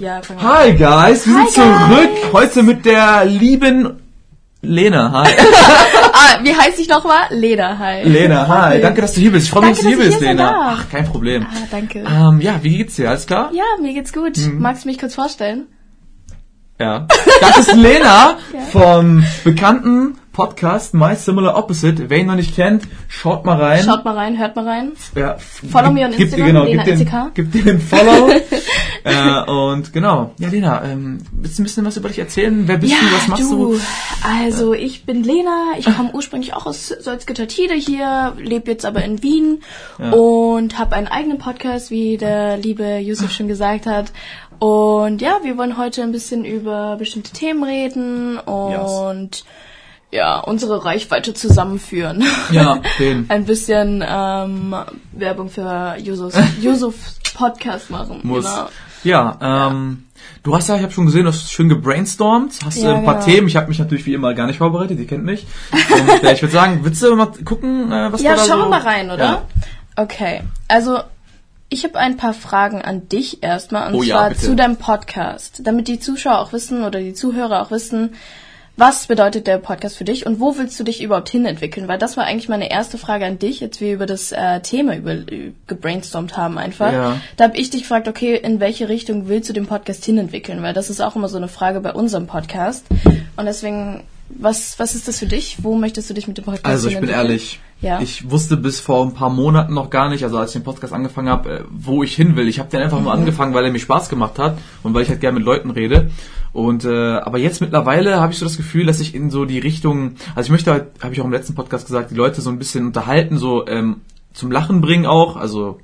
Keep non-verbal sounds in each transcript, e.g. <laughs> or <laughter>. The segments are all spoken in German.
Ja. Hi guys, wir Hi, sind zurück. Heute mit der lieben Lena. Hi. <laughs> Ah, <laughs> wie heißt ich nochmal? Lena, hi. Lena, hi. Danke, dass du hier bist. Ich freue mich, dass du hier bist, Lena. Ach, kein Problem. Ah, danke. Ähm, ja, wie geht's dir? Alles klar? Ja, mir geht's gut. Mhm. Magst du mich kurz vorstellen? Ja. Das ist Lena <laughs> Ja. vom bekannten Podcast My Similar Opposite. Wer ihn noch nicht kennt, schaut mal rein. Schaut mal rein, hört mal rein. Ja, Follow me on gib dir, Instagram, genau, Lena LCK. gib dir den Follow. <laughs> äh, und genau. Ja, Lena, ähm, willst du ein bisschen was über dich erzählen? Wer bist ja, du? Was machst du? Also, ich bin Lena. Ich <laughs> komme ursprünglich auch aus Salzgitter-Tide hier, lebe jetzt aber in Wien Ja. und habe einen eigenen Podcast, wie der liebe Yusuf schon gesagt hat. Und ja, wir wollen heute ein bisschen über bestimmte Themen reden und ja, unsere Reichweite zusammenführen. Ja, <laughs> den. ein bisschen ähm, Werbung für Yusufs, Yusufs Podcast machen. Muss. Genau. Ja, ähm, du hast ja, ich habe schon gesehen, du hast schön gebrainstormt, hast Ja, ein paar genau. Themen. Ich habe mich natürlich wie immer gar nicht vorbereitet, ihr kennt mich. Und äh, ich würde sagen, willst du mal gucken, äh, was Ja, du da schauen so... wir mal rein, oder? Ja. Okay, also ich habe ein paar Fragen an dich erstmal, und Oh ja, zwar zu deinem Podcast, damit die Zuschauer auch wissen oder die Zuhörer auch wissen, was bedeutet der Podcast für dich und wo willst du dich überhaupt hinentwickeln? Weil das war eigentlich meine erste Frage an dich, jetzt wir über das äh, Thema über, äh, gebrainstormt haben einfach. Ja. Da habe ich dich gefragt, okay, in welche Richtung willst du den Podcast hinentwickeln? Weil das ist auch immer so eine Frage bei unserem Podcast. Und deswegen, was, was ist das für dich? Wo möchtest du dich mit dem Podcast Also ich bin ehrlich, Ja. ich wusste bis vor ein paar Monaten noch gar nicht, also als ich den Podcast angefangen habe, äh, wo ich hin will. Ich habe den einfach Mhm. nur angefangen, weil er mir Spaß gemacht hat und weil ich halt gerne mit Leuten rede. Und äh, aber jetzt mittlerweile habe ich so das Gefühl, dass ich in so die Richtung, also ich möchte halt, habe ich auch im letzten Podcast gesagt, die Leute so ein bisschen unterhalten, so ähm, zum Lachen bringen auch, also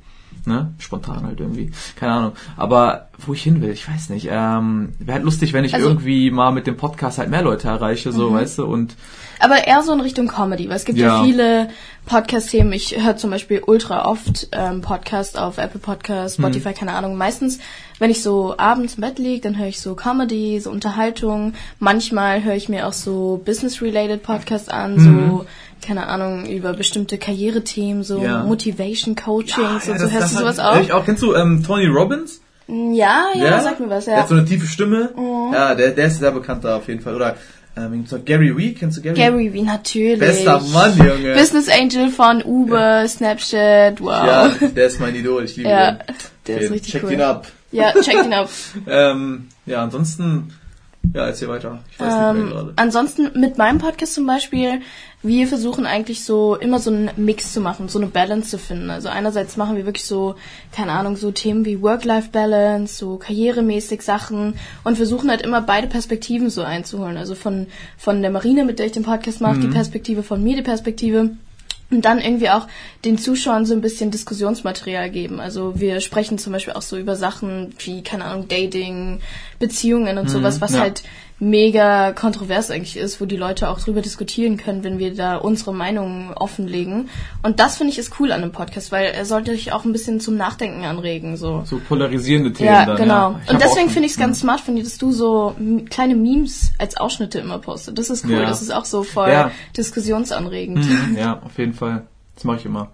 ne, spontan halt irgendwie, keine Ahnung. Aber wo ich hin will, ich weiß nicht. Ähm, Wäre halt lustig, wenn ich Also- Mhm. irgendwie mal mit dem Podcast halt mehr Leute erreiche, so weißt du. Und Aber eher so in Richtung Comedy, weil es gibt ja, Ja. viele Podcast-Themen. Ich höre zum Beispiel ultra oft ähm, Podcast auf Apple Podcasts, Spotify, keine Ahnung. Meistens, wenn ich so abends im Bett liege, dann höre ich so Comedy, so Unterhaltung. Manchmal höre ich mir auch so Business-related Podcasts an, so, keine Ahnung, über bestimmte Karrierethemen, so Ja. Motivation Coachings Ja, und das- so. Hörst das du sowas auch? Ich auch. Kennst du ähm, Tony Robbins? Ja, ja, sag mir was, Der ja. hat so eine tiefe Stimme. Ja, der, der ist sehr bekannt da auf jeden Fall. Oder ähm, Gary Vee, kennst du Gary? Gary Vee, natürlich. Bester Mann, Junge. Business Angel von Uber, Snapchat, wow. Ja, der ist mein Idol, ich liebe Ja, ihn. der ist Okay, richtig Check cool. ihn ab. Ja, check ihn ab. <laughs> Ähm, ja, ansonsten, ja, erzähl weiter. Ich weiß nicht mehr Ähm, gerade. ansonsten mit meinem Podcast zum Beispiel, wir versuchen eigentlich so immer so einen Mix zu machen, so eine Balance zu finden. Also einerseits machen wir wirklich so, keine Ahnung, so Themen wie Work-Life-Balance, so karrieremäßig Sachen und versuchen halt immer beide Perspektiven so einzuholen. Also von, von der Marine, mit der ich den Podcast mache, Mhm. die Perspektive, von mir die Perspektive. Und dann irgendwie auch den Zuschauern so ein bisschen Diskussionsmaterial geben. Also wir sprechen zum Beispiel auch so über Sachen wie, keine Ahnung, Dating, Beziehungen und sowas, was ja. halt mega kontrovers eigentlich ist, wo die Leute auch drüber diskutieren können, wenn wir da unsere Meinungen offenlegen. Und das finde ich ist cool an einem Podcast, weil er sollte dich auch ein bisschen zum Nachdenken anregen. So. So polarisierende Themen Ja, dann, genau. Ja. Ich Und deswegen finde ich es ganz smart von dir, dass du so kleine Memes als Ausschnitte immer postest. Das ist cool. Ja. Das ist auch so voll Ja. diskussionsanregend. Mhm, Ja, <laughs> auf jeden Fall. Das mache ich immer.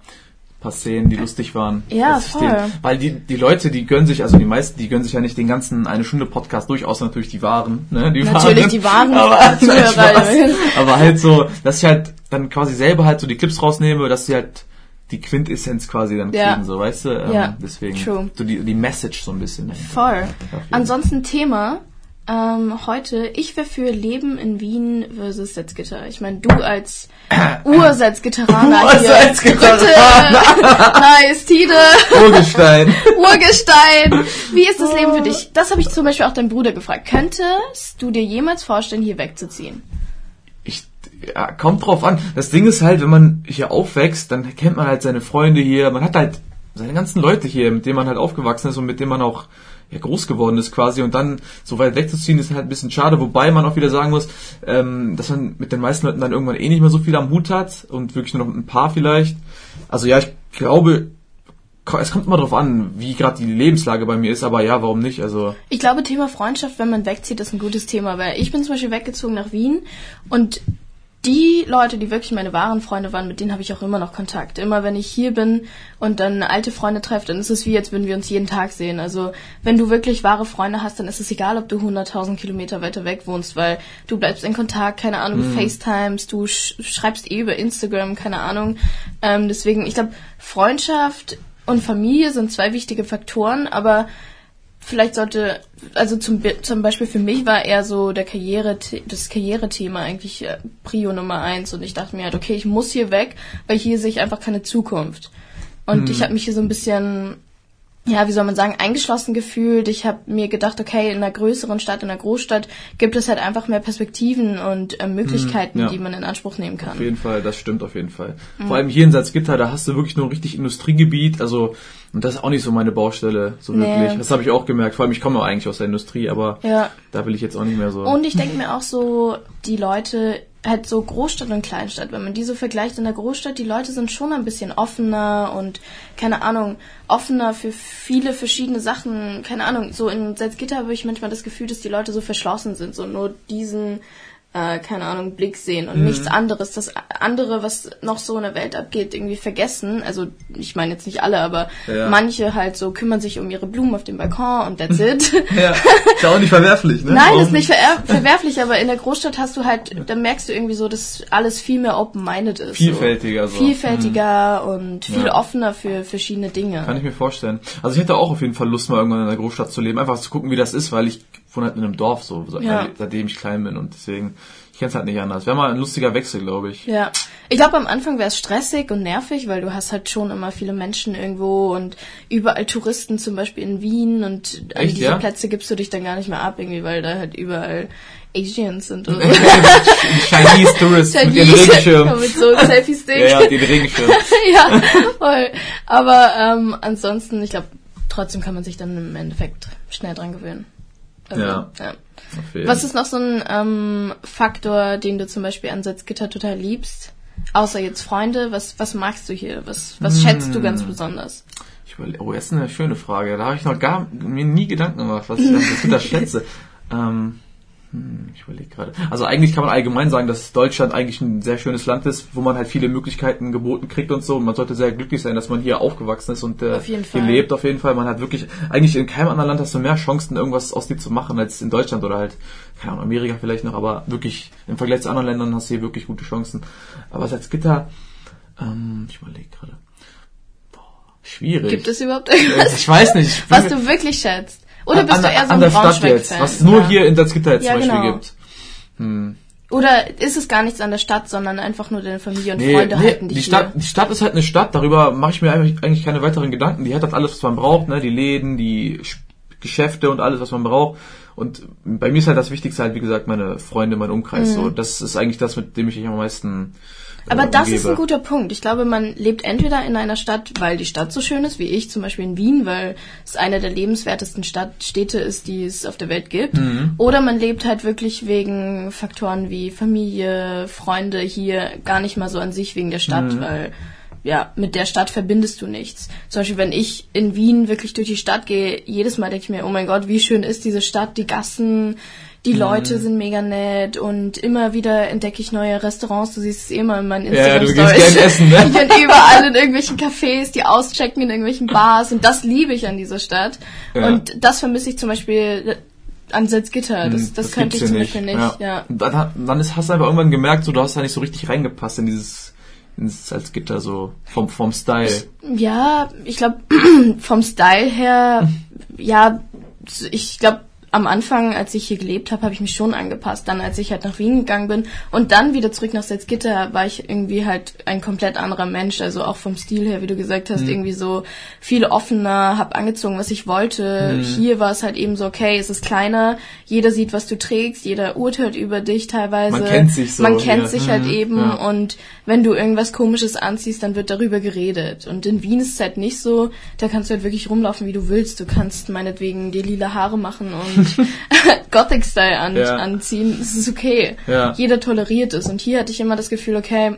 Paar Szenen, die lustig waren. Ja, Dass ich voll. weil die, die Leute, die gönnen sich, also die meisten, die gönnen sich ja nicht den ganzen eine Stunde Podcast durch, außer natürlich die Wahren. Ne? Die Natürlich Wahren. die wahren <laughs> aber, nein, aber halt so, dass ich halt dann quasi selber halt so die Clips rausnehme, dass sie halt die Quintessenz quasi dann kriegen, Ja. so, weißt du? Ähm, Ja, Deswegen, true. so die, die Message so ein bisschen. Voll. Ansonsten Thema ähm, heute, ich wäre für Leben in Wien versus Salzgitter. Ich meine, du als <clears throat> Ursalzgitteraner hier. Ursalzgitteraner. nice, <laughs> Tide. Urgestein. Urgestein. Wie ist das Leben für dich? Das habe ich zum Beispiel auch deinen Bruder gefragt. Könntest du dir jemals vorstellen, hier wegzuziehen? Ich, ja, kommt drauf an. Das Ding ist halt, wenn man hier aufwächst, dann kennt man halt seine Freunde hier. Man hat halt seine ganzen Leute hier, mit denen man halt aufgewachsen ist und mit denen man auch ja, groß geworden ist quasi. Und dann so weit wegzuziehen, ist halt ein bisschen schade. Wobei man auch wieder sagen muss, ähm, dass man mit den meisten Leuten dann irgendwann eh nicht mehr so viel am Hut hat und wirklich nur noch ein paar vielleicht. Also ja, ich glaube, es kommt immer drauf an, wie gerade die Lebenslage bei mir ist. Aber ja, warum nicht? Also Ich glaube, Thema Freundschaft, wenn man wegzieht, ist ein gutes Thema, weil ich bin zum Beispiel weggezogen nach Wien und die Leute, die wirklich meine wahren Freunde waren, mit denen habe ich auch immer noch Kontakt. Immer wenn ich hier bin und dann alte Freunde treffe, dann ist es wie, als würden wir uns jeden Tag sehen. Also wenn du wirklich wahre Freunde hast, dann ist es egal, ob du 100.000 Kilometer weiter weg wohnst, weil du bleibst in Kontakt, keine Ahnung, du FaceTimes, du sch schreibst eh über Instagram, keine Ahnung. Ähm, deswegen, ich glaube, Freundschaft und Familie sind zwei wichtige Faktoren, aber vielleicht sollte, also zum, zum Beispiel für mich war eher so der Karriere, das Karrierethema eigentlich äh, Prio Nummer eins und ich dachte mir halt, okay, ich muss hier weg, weil hier sehe ich einfach keine Zukunft. Und Hm. ich habe mich hier so ein bisschen, ja, wie soll man sagen, eingeschlossen gefühlt. Ich habe mir gedacht, okay, in einer größeren Stadt, in einer Großstadt gibt es halt einfach mehr Perspektiven und äh, Möglichkeiten, Hm, ja. die man in Anspruch nehmen kann. Auf jeden Fall, das stimmt auf jeden Fall. Vor allem hier in Salzgitter, da hast du wirklich nur ein richtig Industriegebiet, also und das ist auch nicht so meine Baustelle, so Nee. wirklich. Das habe ich auch gemerkt. Vor allem, ich komme eigentlich aus der Industrie, aber Ja. da will ich jetzt auch nicht mehr so. Und ich denke mir auch so, die Leute, halt so Großstadt und Kleinstadt, wenn man die so vergleicht in der Großstadt, die Leute sind schon ein bisschen offener und, keine Ahnung, offener für viele verschiedene Sachen. Keine Ahnung, so in Salzgitter habe ich manchmal das Gefühl, dass die Leute so verschlossen sind, so nur diesen, äh, keine Ahnung, Blick sehen und nichts anderes. Das andere, was noch so in der Welt abgeht, irgendwie vergessen. Also, ich meine jetzt nicht alle, aber Ja. manche halt so kümmern sich um ihre Blumen auf dem Balkon und that's <laughs> it. ja, ist ja auch nicht verwerflich, ne? Nein, Warum ist nicht ver verwerflich, aber in der Großstadt hast du halt, da merkst du irgendwie so, dass alles viel mehr open-minded ist. Vielfältiger so. so. Vielfältiger und viel Ja. offener für verschiedene Dinge. Kann ich mir vorstellen. Also ich hätte auch auf jeden Fall Lust, mal irgendwann in einer Großstadt zu leben, einfach zu gucken, wie das ist, weil ich wohne halt in einem Dorf so, seit- Ja. seitdem ich klein bin und deswegen, ich kenne es halt nicht anders. Wäre mal ein lustiger Wechsel, glaube ich. Ja, ich glaube am Anfang wäre es stressig und nervig, weil du hast halt schon immer viele Menschen irgendwo und überall Touristen, zum Beispiel in Wien und an Echt, diese ja? Plätze gibst du dich dann gar nicht mehr ab irgendwie, weil da halt überall Asians sind oder <laughs> Chinese Tourist mit Chinese, Regenschirm. <laughs> mit so Selfie-Stick. Ja, ja, den Regenschirm. <laughs> ja, voll. Aber ähm, ansonsten, ich glaube, trotzdem kann man sich dann im Endeffekt schnell dran gewöhnen. Also, Ja. ja. Was ist noch so ein ähm, Faktor, den du zum Beispiel an Salzgitter total liebst? Außer jetzt Freunde, was, was magst du hier? Was, was schätzt du Hm. ganz besonders? Ich überle oh, das ist eine schöne Frage. Da habe ich noch gar mir nie Gedanken gemacht, was ich an Salzgitter <laughs> schätze. Ähm, hm, ich überlege gerade. Also eigentlich kann man allgemein sagen, dass Deutschland eigentlich ein sehr schönes Land ist, wo man halt viele Möglichkeiten geboten kriegt und so. Und man sollte sehr glücklich sein, dass man hier aufgewachsen ist und äh, hier Fall. lebt. Auf jeden Fall. Man hat wirklich eigentlich in keinem anderen Land hast du mehr Chancen, irgendwas aus dir zu machen als in Deutschland oder halt keine Ahnung Amerika vielleicht noch. Aber wirklich im Vergleich zu anderen Ländern hast du hier wirklich gute Chancen. Aber Salzgitter, ähm, ich überlege gerade. Boah, Schwierig. Gibt es überhaupt irgendwas, Ich weiß nicht. Was du wirklich schätzt? Oder bist an, du eher so an ein der Stadt jetzt, Braunschweig-Fan? was es nur Ja. hier in Salzgitter jetzt Ja, zum Beispiel genau. gibt. Hm. Oder ist es gar nichts an der Stadt, sondern einfach nur deine Familie und Nee, Freunde nee, halten dich die hier? Stadt, die Stadt ist halt eine Stadt, darüber mache ich mir eigentlich, keine weiteren Gedanken. Die hat halt alles, was man braucht, ne? Die Läden, die Sch- Geschäfte und alles, was man braucht. Und bei mir ist halt das Wichtigste halt, wie gesagt, meine Freunde, mein Umkreis. So, das ist eigentlich das, mit dem ich mich am meisten. Äh. Aber das ist ein guter Punkt. Ich glaube, man lebt entweder in einer Stadt, weil die Stadt so schön ist, wie ich zum Beispiel in Wien, weil es eine der lebenswertesten Stadt Städte ist, die es auf der Welt gibt. Mhm. Oder man lebt halt wirklich wegen Faktoren wie Familie, Freunde hier, gar nicht mal so an sich wegen der Stadt, Mhm. weil ja, mit der Stadt verbindest du nichts. Zum Beispiel, wenn ich in Wien wirklich durch die Stadt gehe, jedes Mal denke ich mir, oh mein Gott, wie schön ist diese Stadt, die Gassen, Mhm. die Leute sind mega nett und immer wieder entdecke ich neue Restaurants. Du siehst es eh immer in meinen Ja, du Instagram gehst Stories. gern essen, ne? <laughs> Ich bin überall in irgendwelchen Cafés, die auschecken in irgendwelchen Bars und das liebe ich an dieser Stadt. Ja. Und das vermisse ich zum Beispiel an Salzgitter. Das, Hm, das, könnte ich zum hier Beispiel nicht. Ja. Und dann, dann ist, hast du einfach irgendwann gemerkt, so, du hast da nicht so richtig reingepasst in dieses, ins Salzgitter, so, vom, vom Style. Ja, ich glaube, <clears throat> vom Style her, ja, ich glaube, am Anfang, als ich hier gelebt habe, habe ich mich schon angepasst. Dann, als ich halt nach Wien gegangen bin und dann wieder zurück nach Salzgitter, war ich irgendwie halt ein komplett anderer Mensch. Also auch vom Stil her, wie du gesagt hast, irgendwie so viel offener, hab angezogen, was ich wollte. Hier war es halt eben so, okay, es ist kleiner, jeder sieht, was du trägst, jeder urteilt über dich teilweise. Man kennt sich so Man kennt hier. sich halt Mhm, eben ja. und wenn du irgendwas komisches anziehst, dann wird darüber geredet. Und in Wien ist es halt nicht so, da kannst du halt wirklich rumlaufen, wie du willst. Du kannst meinetwegen dir lila Haare machen und <laughs> Gothic-Style an, Ja. anziehen. Es ist okay. Ja. Jeder toleriert es. Und hier hatte ich immer das Gefühl, okay,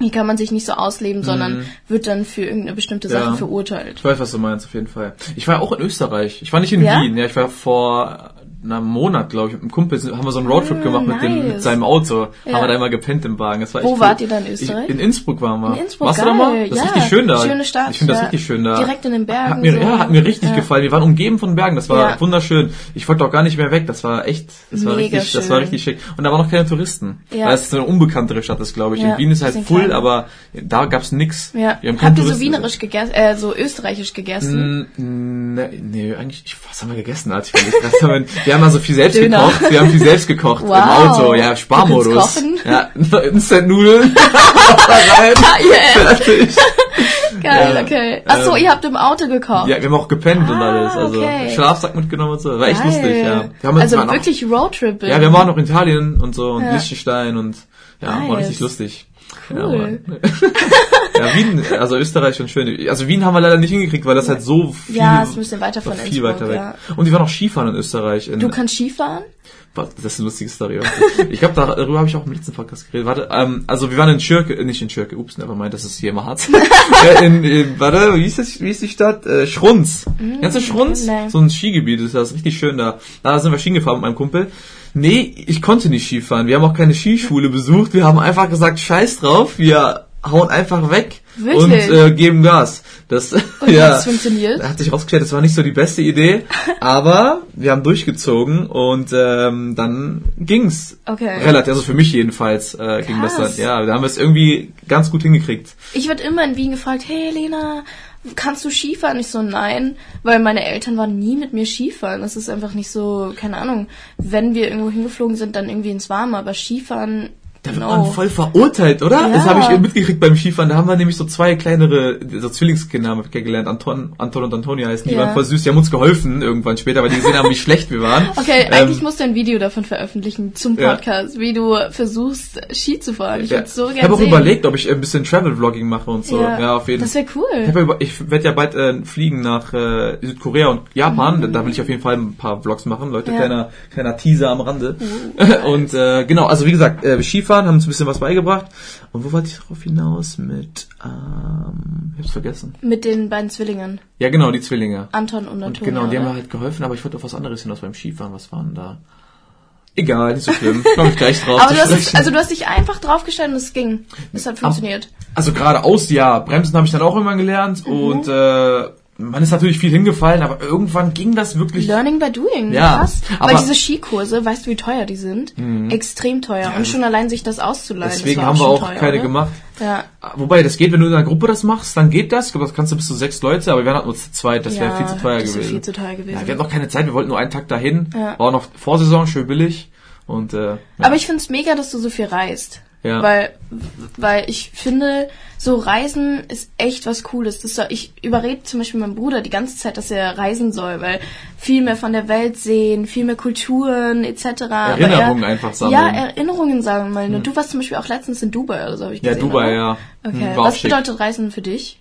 hier kann man sich nicht so ausleben, sondern wird dann für irgendeine bestimmte Sache Mhm. Ja. verurteilt. Ich weiß, was du meinst, auf jeden Fall. Ich war auch in Österreich. Ich war nicht in? Wien, ja, ich war vor einem Monat, glaube ich, mit einem Kumpel haben wir so einen Roadtrip Ah, gemacht mit, dem, mit nice. seinem Auto. Ja. Haben wir da immer gepennt im Wagen. Das war Wo echt wart cool. ihr da in Österreich? Ich, in Innsbruck waren wir. In Innsbruck, Warst geil. du da mal? Das ist ja. richtig schön da. Schöne Stadt. Ich finde das ja. richtig schön da. Direkt in den Bergen. Hat mir, so. Ja, hat mir richtig gefallen. Wir waren umgeben von Bergen. Das war wunderschön. Ich wollte auch gar nicht mehr weg. Das war echt, das war Mega richtig, das war richtig schick. Und da waren noch keine Touristen. Ja. Weil es so eine unbekanntere Stadt ist, glaube ich. In Wien ist halt full, kleiner. aber da gab's nix. Ja. Wir haben Habt ihr so wienerisch gegessen, äh, so österreichisch gegessen? Mm, Nee, nee, eigentlich, ich, was haben wir gegessen? Als ich <laughs> haben wir, haben also viel selbst Döner. gekocht. Wir haben viel selbst gekocht im Wow. Auto. Ja, Sparmodus. Kochen? Ja, Instant-Nudeln. <laughs> rein. Ah, yeah. Fertig. Geil, Ja, okay. Ach so, ähm, ihr habt im Auto gekocht. Ja, wir haben auch gepennt und Ah, alles. Also okay. Schlafsack mitgenommen und so. War echt Geil. lustig, ja. Wir also mal wirklich Roadtrip. Ja, wir waren noch in Italien und so und Ja. Liechtenstein und ja, war Nice. richtig lustig. Ja, Cool. Mann. <laughs> ja, Wien, also Österreich schon schön. Also Wien haben wir leider nicht hingekriegt, weil das halt so viel, Ja, ist ein bisschen weiter von viel Innsbruck, weiter weg. ja. Und die waren auch Skifahren in Österreich. In, Du kannst Skifahren? das ist eine lustige Story. ich glaube, darüber habe ich auch im letzten Podcast geredet. Warte, ähm, also wir waren in Schürke, äh, nicht in Schürke, ups, never mind, das ist hier im Harz. <laughs> äh, in, in, warte, wie ist das, wie ist die Stadt? Äh, Schrunz. Kennst du Schrunz? Mm, nee. So ein Skigebiet ist das, richtig schön da. Da sind wir Ski gefahren mit meinem Kumpel. Nee, ich konnte nicht Skifahren. Wir haben auch keine Skischule besucht. Wir haben einfach gesagt, scheiß drauf, wir hauen einfach weg Wirklich? und äh, geben Gas. Das, Und <laughs> ja, hat's funktioniert? hat sich rausgestellt, das war nicht so die beste Idee, <laughs> aber wir haben durchgezogen und ähm, dann ging's. Okay. Relativ, also für mich jedenfalls äh, ging das dann. Ja, da haben wir es irgendwie ganz gut hingekriegt. Ich werde immer in Wien gefragt, hey Lena, kannst du Skifahren? Ich so, nein, weil meine Eltern waren nie mit mir Skifahren. Das ist einfach nicht so, keine Ahnung, wenn wir irgendwo hingeflogen sind, dann irgendwie ins Warme, aber Skifahren, Da wird man voll verurteilt, oder? Ja. Das habe ich mitgekriegt beim Skifahren. Da haben wir nämlich so zwei kleinere, so Zwillingskinder haben wir kennengelernt. Anton, Anton und Antonia heißen. Die Ja. waren voll süß. Die haben uns geholfen irgendwann später, weil die gesehen haben, wie <laughs> schlecht wir waren. Okay, Ähm, eigentlich musst du ein Video davon veröffentlichen zum Ja. Podcast, wie du versuchst, Ski zu fahren. Ich ja, würde so ich gerne habe auch sehen. überlegt, ob ich ein bisschen Travel-Vlogging mache und so. Ja, auf jeden Das wäre Ich, cool. ja über- ich werde ja bald äh, fliegen nach äh, Südkorea und Japan. Da- Da will ich auf jeden Fall ein paar Vlogs machen. Leute, Mhm. Ja. kleiner, kleiner Teaser am Rande. Uh, <laughs> und äh, genau, also wie gesagt, äh, Skifahren haben uns ein bisschen was beigebracht. Und wo wollte ich darauf hinaus? Mit, ähm, ich hab's vergessen. Mit den beiden Zwillingen, Ja, genau, die Zwillinge. Anton und Antonia. genau, die haben mir halt geholfen, aber ich wollte auf was anderes hinaus beim Skifahren. Was waren da? Egal, nicht so schlimm. <laughs> Komme ich gleich drauf. Aber du hast, also du hast dich einfach draufgestellt und es ging. Es hat funktioniert. Also geradeaus, ja. Bremsen habe ich dann auch irgendwann gelernt Mhm. und äh, man ist natürlich viel hingefallen, aber irgendwann ging das wirklich. Learning by doing. Ja, Krass. aber- Weil diese Skikurse, weißt du, wie teuer die sind? Extrem teuer. und schon allein sich das auszuleihen. Deswegen haben wir auch teuer, keine oder? gemacht. Ja. Wobei, das geht, wenn du in einer Gruppe das machst, dann geht das. Ich glaube, das kannst du bis zu sechs Leute, aber wir waren halt nur zu zweit, das wäre Ja, viel zu teuer das wäre gewesen. viel zu teuer gewesen. Ja, wir hatten noch keine Zeit, wir wollten nur einen Tag dahin. Ja. War auch noch Vorsaison, schön billig. Und äh, ja. Aber ich find's mega, dass du so viel reist. Ja. Weil, weil ich finde, so Reisen ist echt was Cooles. Das soll, ich überrede zum Beispiel meinen Bruder die ganze Zeit, dass er reisen soll, weil viel mehr von der Welt sehen, viel mehr Kulturen etc. Erinnerungen er, einfach sammeln. Hm. Ja, Erinnerungen sammeln. Und du warst zum Beispiel auch letztens in Dubai oder so, habe ich ja, gesehen. Dubai, oder? ja. Okay. Hm, Was schick. bedeutet Reisen für dich?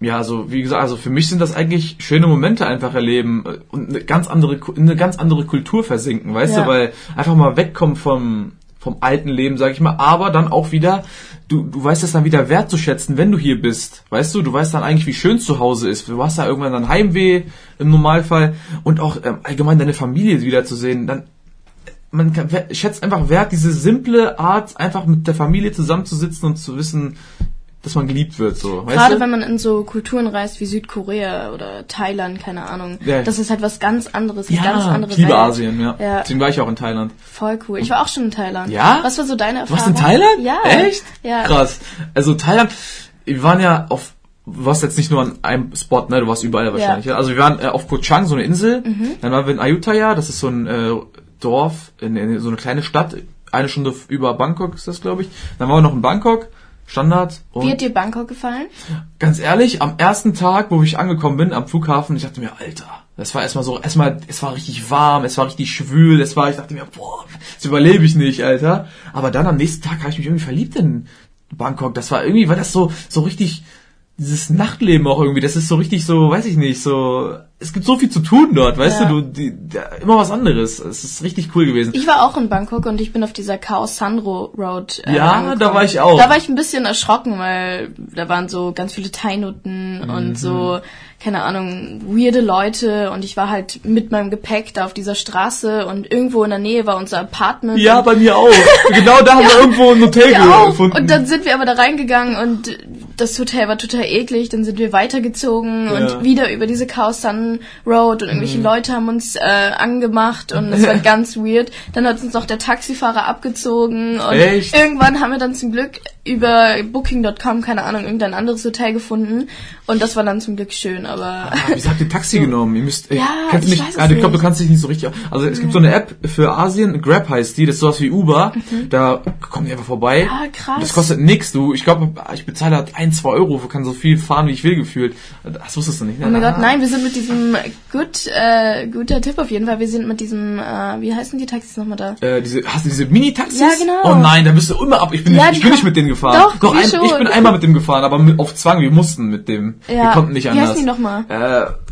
Ja, also wie gesagt, also für mich sind das eigentlich schöne Momente einfach erleben und eine ganz andere in eine ganz andere Kultur versinken, weißt Ja. du, weil einfach mal wegkommen vom vom alten Leben, sag ich mal, aber dann auch wieder du du weißt es dann wieder wertzuschätzen, wenn du hier bist, weißt du, du weißt dann eigentlich, wie schön zu Hause ist. Du hast da irgendwann dann Heimweh im Normalfall und auch ähm, allgemein deine Familie wiederzusehen, dann man kann, schätzt einfach wert, diese simple Art, einfach mit der Familie zusammenzusitzen und zu wissen, dass man geliebt wird, so. Weißt Gerade du? wenn man in so Kulturen reist wie Südkorea oder Thailand, keine Ahnung. Ja. Das ist halt was ganz anderes, Ja, ganz andere ich liebe Welt. Asien, ja. Ja. Deswegen war ich auch in Thailand. Voll cool. Ich war auch schon in Thailand. Ja? Was war so deine Du Erfahrung? warst in Thailand? Ja. Echt? Ja. Krass. Also Thailand, wir waren ja auf, du warst jetzt nicht nur an einem Spot, ne? Du warst überall wahrscheinlich. Ja. Also wir waren äh, auf Koh Chang, so eine Insel. Mhm. Dann waren wir in Ayutthaya, das ist so ein äh, Dorf, in, in so eine kleine Stadt. Eine Stunde über Bangkok ist das, glaube ich. Dann waren wir noch in Bangkok. Standard. Und Wie hat dir Bangkok gefallen? ganz ehrlich, am ersten Tag, wo ich angekommen bin, am Flughafen, ich dachte mir, Alter, das war erstmal so, erstmal, es war richtig warm, es war richtig schwül, es war, ich dachte mir, boah, das überlebe ich nicht, Alter. Aber dann am nächsten Tag habe ich mich irgendwie verliebt in Bangkok. Das war irgendwie, war das so, so richtig, dieses Nachtleben auch irgendwie, das ist so richtig so, weiß ich nicht, so, es gibt so viel zu tun dort, weißt Ja. du, du, die, da, immer was anderes. Es ist richtig cool gewesen. Ich war auch in Bangkok und ich bin auf dieser Khao Sanro Road. Äh, Ja, angekommen. da war ich auch. Da war ich ein bisschen erschrocken, weil da waren so ganz viele Thai-Nutten und so, keine Ahnung, weirde Leute und ich war halt mit meinem Gepäck da auf dieser Straße und irgendwo in der Nähe war unser Apartment. Ja, bei mir auch. <laughs> genau da haben wir irgendwo ein Hotel Ja, gefunden. Und dann sind wir aber da reingegangen und das Hotel war total eklig. Dann sind wir weitergezogen Ja. und wieder über diese Cow Sun Road und irgendwelche Leute haben uns äh, angemacht und es war <laughs> ganz weird. Dann hat uns noch der Taxifahrer abgezogen und Echt? irgendwann haben wir dann zum Glück über Booking.com, keine Ahnung, irgendein anderes Hotel gefunden und das war dann zum Glück schön, aber Ah, wieso habt ihr Taxi <laughs> genommen? Ihr müsst, äh, Ja, ich nicht, weiß es ah, ich glaube, du kannst dich nicht so richtig, also es gibt so eine App für Asien, Grab heißt die, das ist sowas wie Uber, da kommen die einfach vorbei. Ah, Mhm. krass. Das kostet nix, du, ich glaube, ich bezahle halt ein, zwei Euro, kann so viel fahren, wie ich will, gefühlt. Das wusstest du nicht, ne? Oh mein Ah. Gott, nein, wir sind mit diesem gut, äh, guter Tipp auf jeden Fall. Wir sind mit diesem, äh, wie heißen die Taxis nochmal da? Äh, diese, hast du diese Mini-Taxis? Ja, genau. Oh nein, da bist du immer ab. Ich bin, Ja, nicht, ich bin nicht mit denen gefahren. Doch, wir ein, ich bin einmal mit dem gefahren, aber mit, auf Zwang. Wir mussten mit dem. Wir Ja, konnten nicht wie anders. heißen die nochmal? Äh,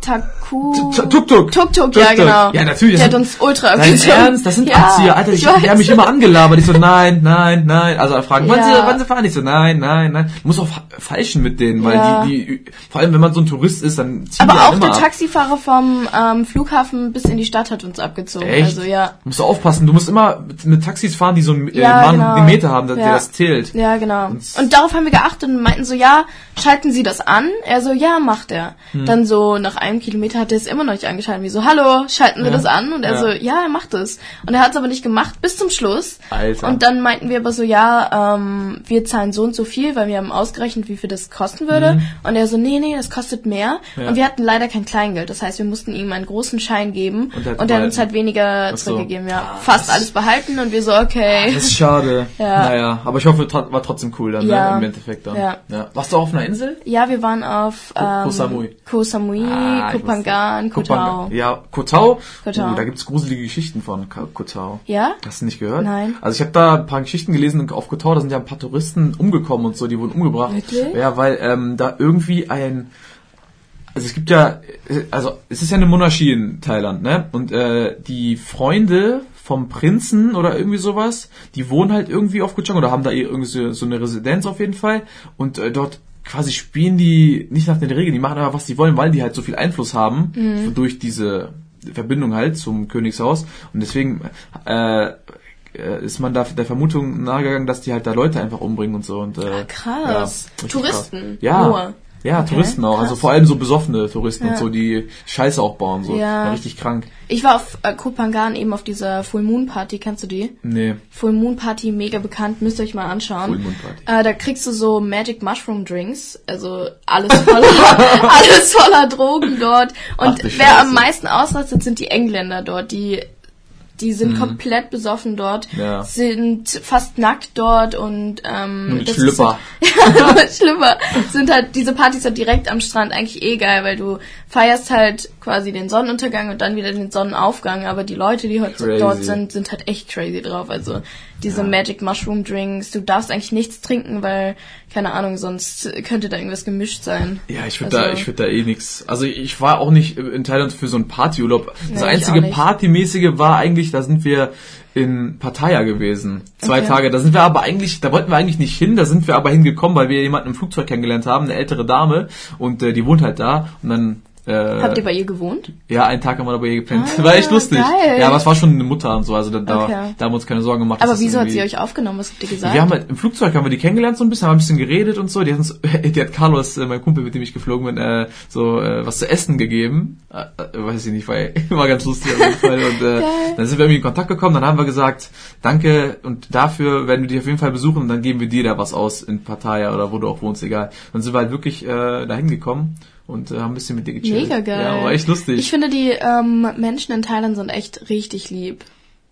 Taku. Tuk-Tuk. Tuk-Tuk, ja, genau. Ja, natürlich. Der das hat uns ultra. Ernst? Das sind ja, Abzieher, Alter. Ich, ich weiß. die haben mich immer angelabert. Ich so, nein, nein, nein. Also fragen, wann, Ja. sie, wann sie fahren? Ich so, nein, nein, nein. Du musst auch fa- falschen mit denen, weil Ja. die, die, vor allem wenn man so ein Tourist ist, dann ziehen die Aber auch der ab. Taxifahrer vom ähm, Flughafen bis in die Stadt hat uns abgezogen. Echt? Also ja. Du musst aufpassen. Du musst immer mit, mit Taxis fahren, die so einen äh, Ja, Mann, genau. einen Meter haben, der, das zählt. Ja, genau. Und- Und darauf haben wir geachtet und meinten so, ja, schalten Sie das an? Er so, ja, macht er. Hm. Dann so, nach einem Kilometer hat er es immer noch nicht angeschaltet. Wir so, hallo, schalten Sie Ja. das an? Und er Ja. so, ja, er macht es. Und er hat es aber nicht gemacht bis zum Schluss. Alter. Und dann meinten wir aber so, ja, ähm, wir zahlen so und so viel, weil wir haben ausgerechnet, wie viel das kosten würde. Und er so, nee, nee, das kostet mehr. Mhm. Ja. Und wir hatten leider kein Kleingeld. Das heißt, wir mussten ihm einen großen Schein geben. Und er hat Und er hat uns halt weniger so. zurückgegeben, ja. Ah, Fast alles behalten und wir so, okay. Das ist schade. <laughs> Ja. Naja, aber ich hoffe, tro- war trotzdem cool dann, ne, im Endeffekt dann. Ja. Warst du auf einer Insel? Ja, wir waren auf ähm, Koh Samui. Koh Samui, Ah, Koh wusste- Tao. Ja, Kotau. Koh Tao. Oh, da gibt's gruselige Geschichten von Kotau. Ja? Hast du nicht gehört? Nein. Also ich habe da ein paar Geschichten gelesen und auf Kotau, da sind ja ein paar Touristen umgekommen und so, die wurden umgebracht. Wirklich? Ja, weil ähm, da irgendwie ein also es gibt ja, also es ist ja eine Monarchie in Thailand, ne? Und äh, die Freunde vom Prinzen oder irgendwie sowas, die wohnen halt irgendwie auf Koh Chang oder haben da irgendwie so, so eine Residenz auf jeden Fall und äh, dort quasi spielen die nicht nach den Regeln, die machen aber was sie wollen, weil die halt so viel Einfluss haben Mhm. durch diese Verbindung halt zum Königshaus und deswegen äh, ist man da der Vermutung nahegegangen, dass die halt da Leute einfach umbringen und so und äh, Ah, krass. richtig Touristen krass. Ja. nur. Ja, Okay, Touristen auch. Also krass. vor allem so besoffene Touristen Ja. und so, die Scheiße auch bauen. So. Ja. War richtig krank. Ich war auf äh, Koh Phangan eben auf dieser Full Moon Party, kennst du die? Nee. Full Moon Party, mega bekannt, müsst ihr euch mal anschauen. Full Moon Party. Äh, da kriegst du so Magic Mushroom Drinks, also alles voller, <laughs> alles voller Drogen dort. Und Ach, wer am meisten ausrastet, sind die Engländer dort, die die sind komplett besoffen dort, Mhm. Ja. sind fast nackt dort und ähm, mit Schlüpper. Ist halt, <laughs> <laughs> Schlüpper. Sind halt diese Partys halt direkt am Strand eigentlich eh geil, weil du feierst halt quasi den Sonnenuntergang und dann wieder den Sonnenaufgang, aber die Leute, die heute Crazy. dort sind, sind halt echt crazy drauf. Also diese Magic Mushroom Drinks, du darfst eigentlich nichts trinken, weil keine Ahnung, sonst könnte da irgendwas gemischt sein. Ja, ich würde Also- da, ich würde da eh nix. Also ich war auch nicht in Thailand für so einen Partyurlaub. Das Nee, einzige. Partymäßige war eigentlich, da sind wir in Pattaya gewesen. Zwei Okay. Tage. Da sind wir aber eigentlich, da wollten wir eigentlich nicht hin, da sind wir aber hingekommen, weil wir jemanden im Flugzeug kennengelernt haben, eine ältere Dame, und äh, die wohnt halt da. Und dann äh, Habt ihr bei ihr gewohnt? Ja, einen Tag haben wir dabei gepennt. Ah, <laughs> war echt lustig. geil. Ja, aber es war schon eine Mutter und so, also da, da, Okay. da haben wir uns keine Sorgen gemacht. Aber wieso hat sie euch aufgenommen? Was habt ihr gesagt? Wir haben halt im Flugzeug haben wir die kennengelernt so ein bisschen, haben ein bisschen geredet und so. Die hat uns, <laughs> die hat Carlos, äh, mein Kumpel, mit dem ich geflogen bin, äh, so äh, was zu essen gegeben. Äh, äh, weiß ich nicht, weil <laughs> war ganz lustig auf jeden Fall. Und äh, dann sind wir irgendwie in Kontakt gekommen. Dann haben wir gesagt, danke und dafür werden wir dich auf jeden Fall besuchen und dann geben wir dir da was aus in Pattaya oder wo du auch wohnst, egal. Dann sind wir halt wirklich äh, dahin gekommen und äh, haben ein bisschen mit dir gechillt. Mega geil. Ja, war echt lustig. Ich finde, die ähm, Menschen in Thailand sind echt richtig lieb.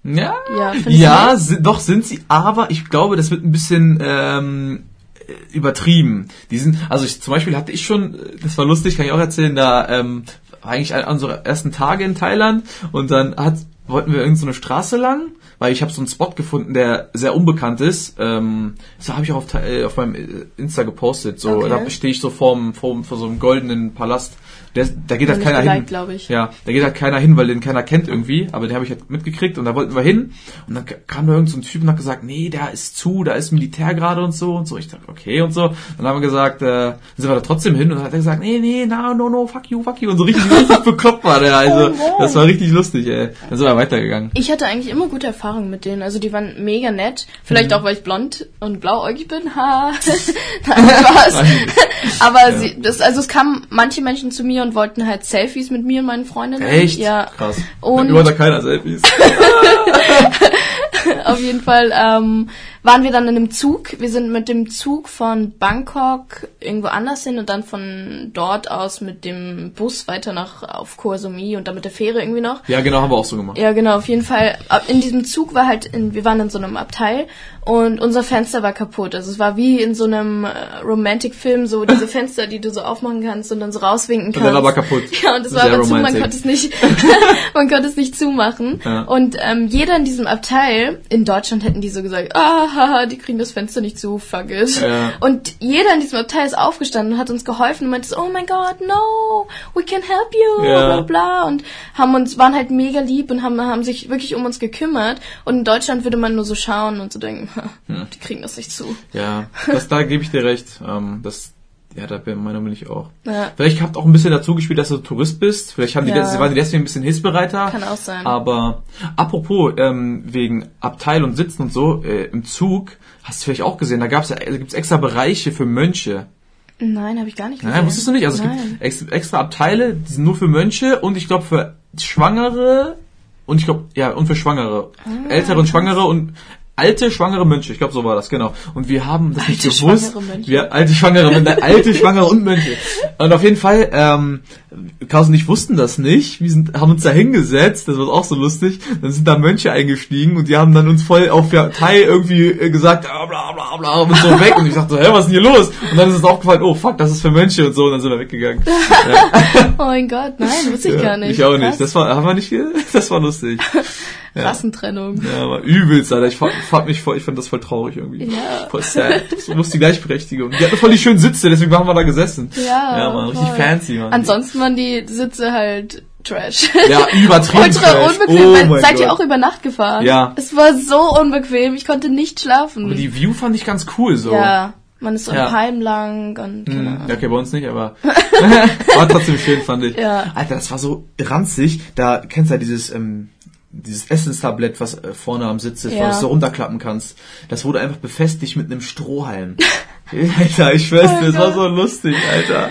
Ja, Ja, ja du si- doch sind sie, aber ich glaube, das wird ein bisschen ähm, äh, übertrieben. Die sind, also ich, zum Beispiel hatte ich schon, äh, das war lustig, kann ich auch erzählen, da ähm, war eigentlich an unsere ersten Tage in Thailand und dann hat, wollten wir irgendeine so eine Straße lang, weil ich habe so einen Spot gefunden, der sehr unbekannt ist. Ähm, das habe ich auch auf, äh, auf meinem äh, Insta gepostet. So, Okay. da stehe ich so vorm, vorm, vor so einem goldenen Palast der, da geht halt keiner hin. Ja, da geht halt keiner hin, weil den keiner kennt irgendwie. Aber den habe ich halt mitgekriegt und da wollten wir hin. Und dann kam da irgend so ein Typ und hat gesagt, nee, da ist zu, da ist Militär gerade und so und so. Ich dachte, okay und so. Dann haben wir gesagt, äh, dann sind wir da trotzdem hin und dann hat er gesagt, nee, nee, no, no, no, fuck you, fuck you. Und so richtig, richtig <laughs> bekloppt war der. Also, Oh das war richtig lustig, ey. Dann sind wir weitergegangen. Ich hatte eigentlich immer gute Erfahrungen mit denen. Also die waren mega nett. Vielleicht Mhm. auch, weil ich blond und blauäugig bin. Ha. <laughs> Nein, <laughs> Spaß. Aber sie, das, also es kamen manche Menschen zu mir und wollten halt Selfies mit mir und meinen Freundinnen. Echt? Ja. Krass. Und- Mir da keiner Selfies. <laughs> <laughs> Auf jeden Fall ähm, waren wir dann in einem Zug. Wir sind mit dem Zug von Bangkok irgendwo anders hin und dann von dort aus mit dem Bus weiter nach auf Koh Samui und dann mit der Fähre irgendwie noch. ja, genau, haben wir auch so gemacht. Ja, genau, auf jeden Fall. In diesem Zug war halt, in, wir waren in so einem Abteil und unser Fenster war kaputt. Also es war wie in so einem äh, Romantic-Film, so diese Fenster, die du so aufmachen kannst und dann so rauswinken kannst. der war aber kaputt. Ja, und es war aber zu, man konnte es nicht, <laughs> <laughs> man konnte es nicht zumachen. Ja. Und ähm, jeder in diesem Abteil, in Deutschland hätten die so gesagt, ah, haha, die kriegen das Fenster nicht zu, fuck it. Ja. Und jeder in diesem Abteil ist aufgestanden und hat uns geholfen und meinte so, oh my god, no, we can help you, Ja. bla bla und haben uns, waren halt mega lieb und haben, haben sich wirklich um uns gekümmert. Und in Deutschland würde man nur so schauen und so denken, <laughs> ha, die kriegen das nicht zu. Ja, <laughs> das, da gebe ich dir recht. Ähm, das, ja, da bin Meinung bin ich auch. Ja. Vielleicht habt auch ein bisschen dazu gespielt, dass du Tourist bist. Vielleicht haben die, Ja. waren die deswegen ein bisschen hilfsbereiter. Kann auch sein. Aber apropos ähm, wegen Abteil und Sitzen und so äh, im Zug, hast du vielleicht auch gesehen, da gab's ja, da gibt's extra Bereiche für Mönche. Nein, habe ich gar nicht gesehen. Nein, wusstest du nicht? Also es Nein. gibt ex, extra Abteile, die sind nur für Mönche und ich glaube für Schwangere und ich glaube, ja, und für Schwangere. Ah, Ältere und Schwangere und alte schwangere Mönche. Ich glaube, so war das, genau. Und wir haben das nicht Alte gewusst. schwangere Mönche. Wir, alte schwangere Mönche, alte schwangere und Mönche. Und auf jeden Fall, ähm, Klaus und ich wussten das nicht. Wir sind, haben uns da hingesetzt, das war auch so lustig. Dann sind da Mönche eingestiegen und die haben dann uns voll auf der Teil irgendwie äh, gesagt, ah, bla bla bla und so weg. Und ich dachte so, hä, was ist denn hier los? Und dann ist uns aufgefallen, oh fuck, das ist für Mönche und so. Und dann sind wir weggegangen. <laughs> Oh mein Gott, nein, wusste ich gar nicht. Ich auch Krass. nicht. Das war, haben wir nicht viel? <laughs> Das war lustig. Rassentrennung. Ja, aber übelst, Alter. Ich fand, fand mich voll, ich fand das voll traurig irgendwie. Ja. Voll sad. So muss die Gleichberechtigung. Die hatten voll die schönen Sitze, deswegen waren wir da gesessen. Ja, Ja, man, richtig fancy, man. Ansonsten waren die Sitze halt Trash. Ja, <laughs> übertrieben Ultra trash. unbequem. Oh Seid ihr auch über Nacht gefahren? Ja. Es war so unbequem. Ich konnte nicht schlafen. Aber die View fand ich ganz cool so. Ja. Man ist so Ja. im Palm lang und. Ja, okay, bei uns nicht, aber <laughs> <laughs> war trotzdem schön, fand ich. Ja. Alter, das war so ranzig. Da kennst du ja dieses, ähm, dieses Essenstablett, was äh, vorne am Sitz ist, Ja. was du so runterklappen kannst. Das wurde einfach befestigt mit einem Strohhalm. Alter, ich schwör's Oh dir, das war so lustig, Alter.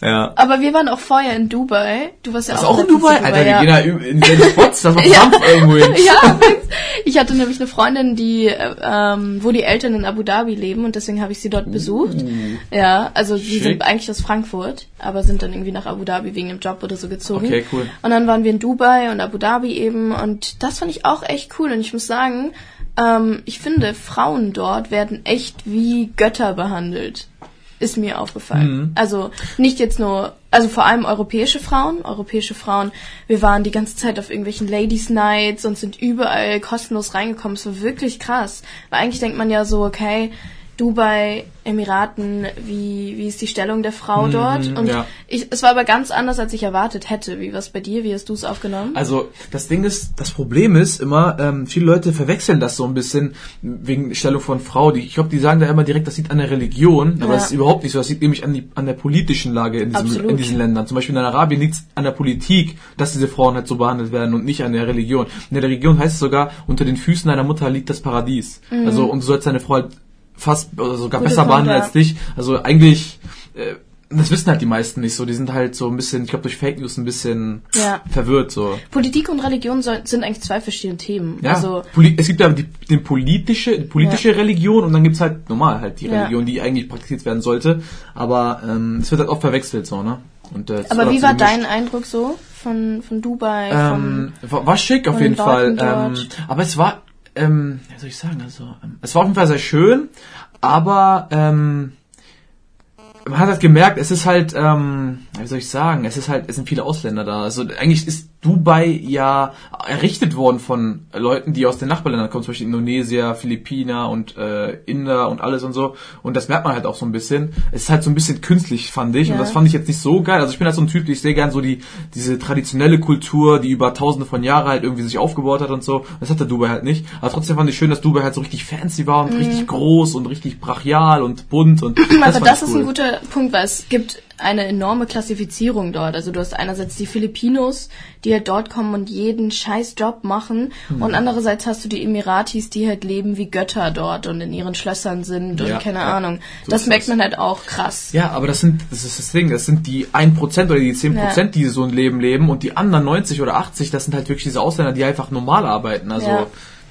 Ja. Aber wir waren auch vorher in Dubai. Du warst ja auch, auch in letztens Dubai? Alter, wir ja. gehen da in den Spots, das war <laughs> Ja. Irgendwo hin. <laughs> ja, ich hatte nämlich eine Freundin, die, äh, ähm, wo die Eltern in Abu Dhabi leben und deswegen habe ich sie dort besucht. Ja, also die Schick. sind eigentlich aus Frankfurt, aber sind dann irgendwie nach Abu Dhabi wegen dem Job oder so gezogen. Okay, cool. Und dann waren wir in Dubai und Abu Dhabi eben und das fand ich auch echt cool und ich muss sagen, ähm, ich finde, Frauen dort werden echt wie Götter behandelt. Ist mir aufgefallen. Mhm. Also nicht jetzt nur, also vor allem europäische Frauen, europäische Frauen, wir waren die ganze Zeit auf irgendwelchen Ladies Nights und sind überall kostenlos reingekommen. Es war wirklich krass. Weil eigentlich denkt man ja so, okay, Dubai, Emiraten, wie, wie ist die Stellung der Frau dort? Und Mhm, ja. ich, es war aber ganz anders, als ich erwartet hätte. Wie war es bei dir? Wie hast du es aufgenommen? Also das Ding ist, das Problem ist immer, ähm, viele Leute verwechseln das so ein bisschen wegen Stellung von Frau. Die, ich glaube, die sagen da immer direkt, das liegt an der Religion, aber Ja. das ist überhaupt nicht so. Das liegt nämlich an, die, an der politischen Lage in, diesem, in diesen Ländern. Zum Beispiel in Arabien liegt es an der Politik, dass diese Frauen halt so behandelt werden und nicht an der Religion. In der Religion heißt es sogar, unter den Füßen deiner Mutter liegt das Paradies. Also und du sollst deine Frau halt fast oder sogar. Gute besser Punkt, behandeln ja. als dich. Also eigentlich äh, das wissen halt die meisten nicht so. Die sind halt so ein bisschen, ich glaube, durch Fake News ein bisschen Ja. verwirrt so. Politik und Religion soll, sind eigentlich zwei verschiedene Themen. Ja, Also Poli es gibt ja die, die politische, die politische Religion und dann gibt's halt normal halt die Ja. Religion, die eigentlich praktiziert werden sollte. Aber ähm, es wird halt oft verwechselt so, ne? Und, äh, es Aber wie auch war so dein Eindruck so von, von Dubai? Ähm, war, war schick auf jeden den Fall. Ähm, aber es war, ähm, wie soll ich sagen, also ähm, es war auf jeden Fall sehr schön, aber ähm, man hat halt gemerkt, es ist halt, ähm, wie soll ich sagen, es ist halt, es sind viele Ausländer da. Also eigentlich ist Dubai ja errichtet worden von Leuten, die aus den Nachbarländern kommen, zum Beispiel Indonesier, Philippiner und äh, Inder und alles und so. Und das merkt man halt auch so ein bisschen. Es ist halt so ein bisschen künstlich, fand ich. Ja. Und das fand ich jetzt nicht so geil. Also ich bin halt so ein Typ, ich sehe gern so die diese traditionelle Kultur, die über tausende von Jahren halt irgendwie sich aufgebaut hat und so. Das hat der Dubai halt nicht. Aber trotzdem fand ich schön, dass Dubai halt so richtig fancy war und richtig groß und richtig brachial und bunt und Mhm. <clears throat> Also das ich ist cool. ein guter Punkt, weil es gibt eine enorme Klassifizierung dort. Also du hast einerseits die Filipinos, die halt dort kommen und jeden scheiß Job machen Hm. und andererseits hast du die Emiratis, die halt leben wie Götter dort und in ihren Schlössern sind Ja, und keine ja. Ahnung. So das merkt man halt auch krass. Ja, aber das sind, das ist das Ding, das sind die 1% oder die 10%, Ja. die so ein Leben leben und die anderen 90 oder 80, das sind halt wirklich diese Ausländer, die einfach normal arbeiten. Also, Ja.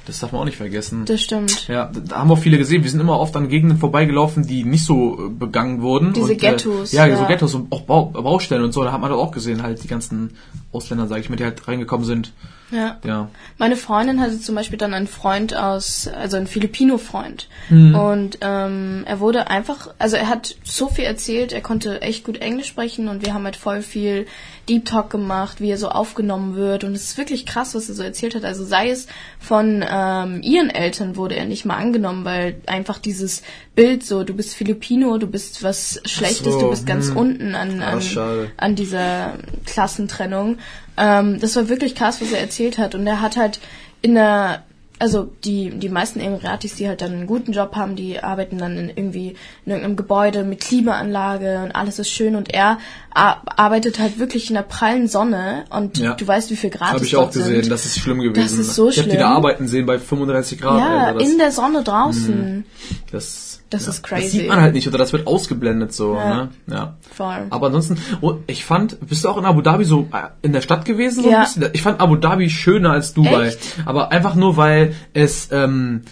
Das darf man auch nicht vergessen. Das stimmt. Ja, da haben wir auch viele gesehen. Wir sind immer oft an Gegenden vorbeigelaufen, die nicht so äh, begangen wurden. Diese und, Ghettos, Äh, ja, ja. so Ghettos und auch Bau, Baustellen und so. Da hat man das auch gesehen, halt die ganzen Ausländer, sage ich mal, die halt reingekommen sind. Ja. Ja. Meine Freundin hatte zum Beispiel dann einen Freund aus, also einen Filipino-Freund. Mhm. Und ähm, er wurde einfach, also er hat so viel erzählt, er konnte echt gut Englisch sprechen und wir haben halt voll viel Deep Talk gemacht, wie er so aufgenommen wird. Und es ist wirklich krass, was er so erzählt hat. Also sei es von ähm, ihren Eltern wurde er nicht mal angenommen, weil einfach dieses Bild so, du bist Filipino, du bist was Schlechtes, so, du bist ganz hm. unten an, an, schade. an dieser Klassentrennung. Ähm, das war wirklich krass, was er erzählt hat. Und er hat halt in der, also die, die meisten Emiratis, die halt dann einen guten Job haben, die arbeiten dann in irgendwie in irgendeinem Gebäude mit Klimaanlage und alles ist schön und er ar- arbeitet halt wirklich in der prallen Sonne und Ja. du weißt, wie viel Grad Habe es ich auch dort gesehen, sind. das ist schlimm gewesen. ist so ich habe die schlimm. da arbeiten sehen bei 35 Grad. ja, das, in der Sonne draußen. das, Das ja, ist crazy. Das sieht man halt nicht oder das wird ausgeblendet so. Ja. Ne? ja. Voll. Aber ansonsten, oh, ich fand, bist du auch in Abu Dhabi so äh, in der Stadt gewesen? So Ja. Ich fand Abu Dhabi schöner als Dubai. Echt? Aber einfach nur, weil es ähm,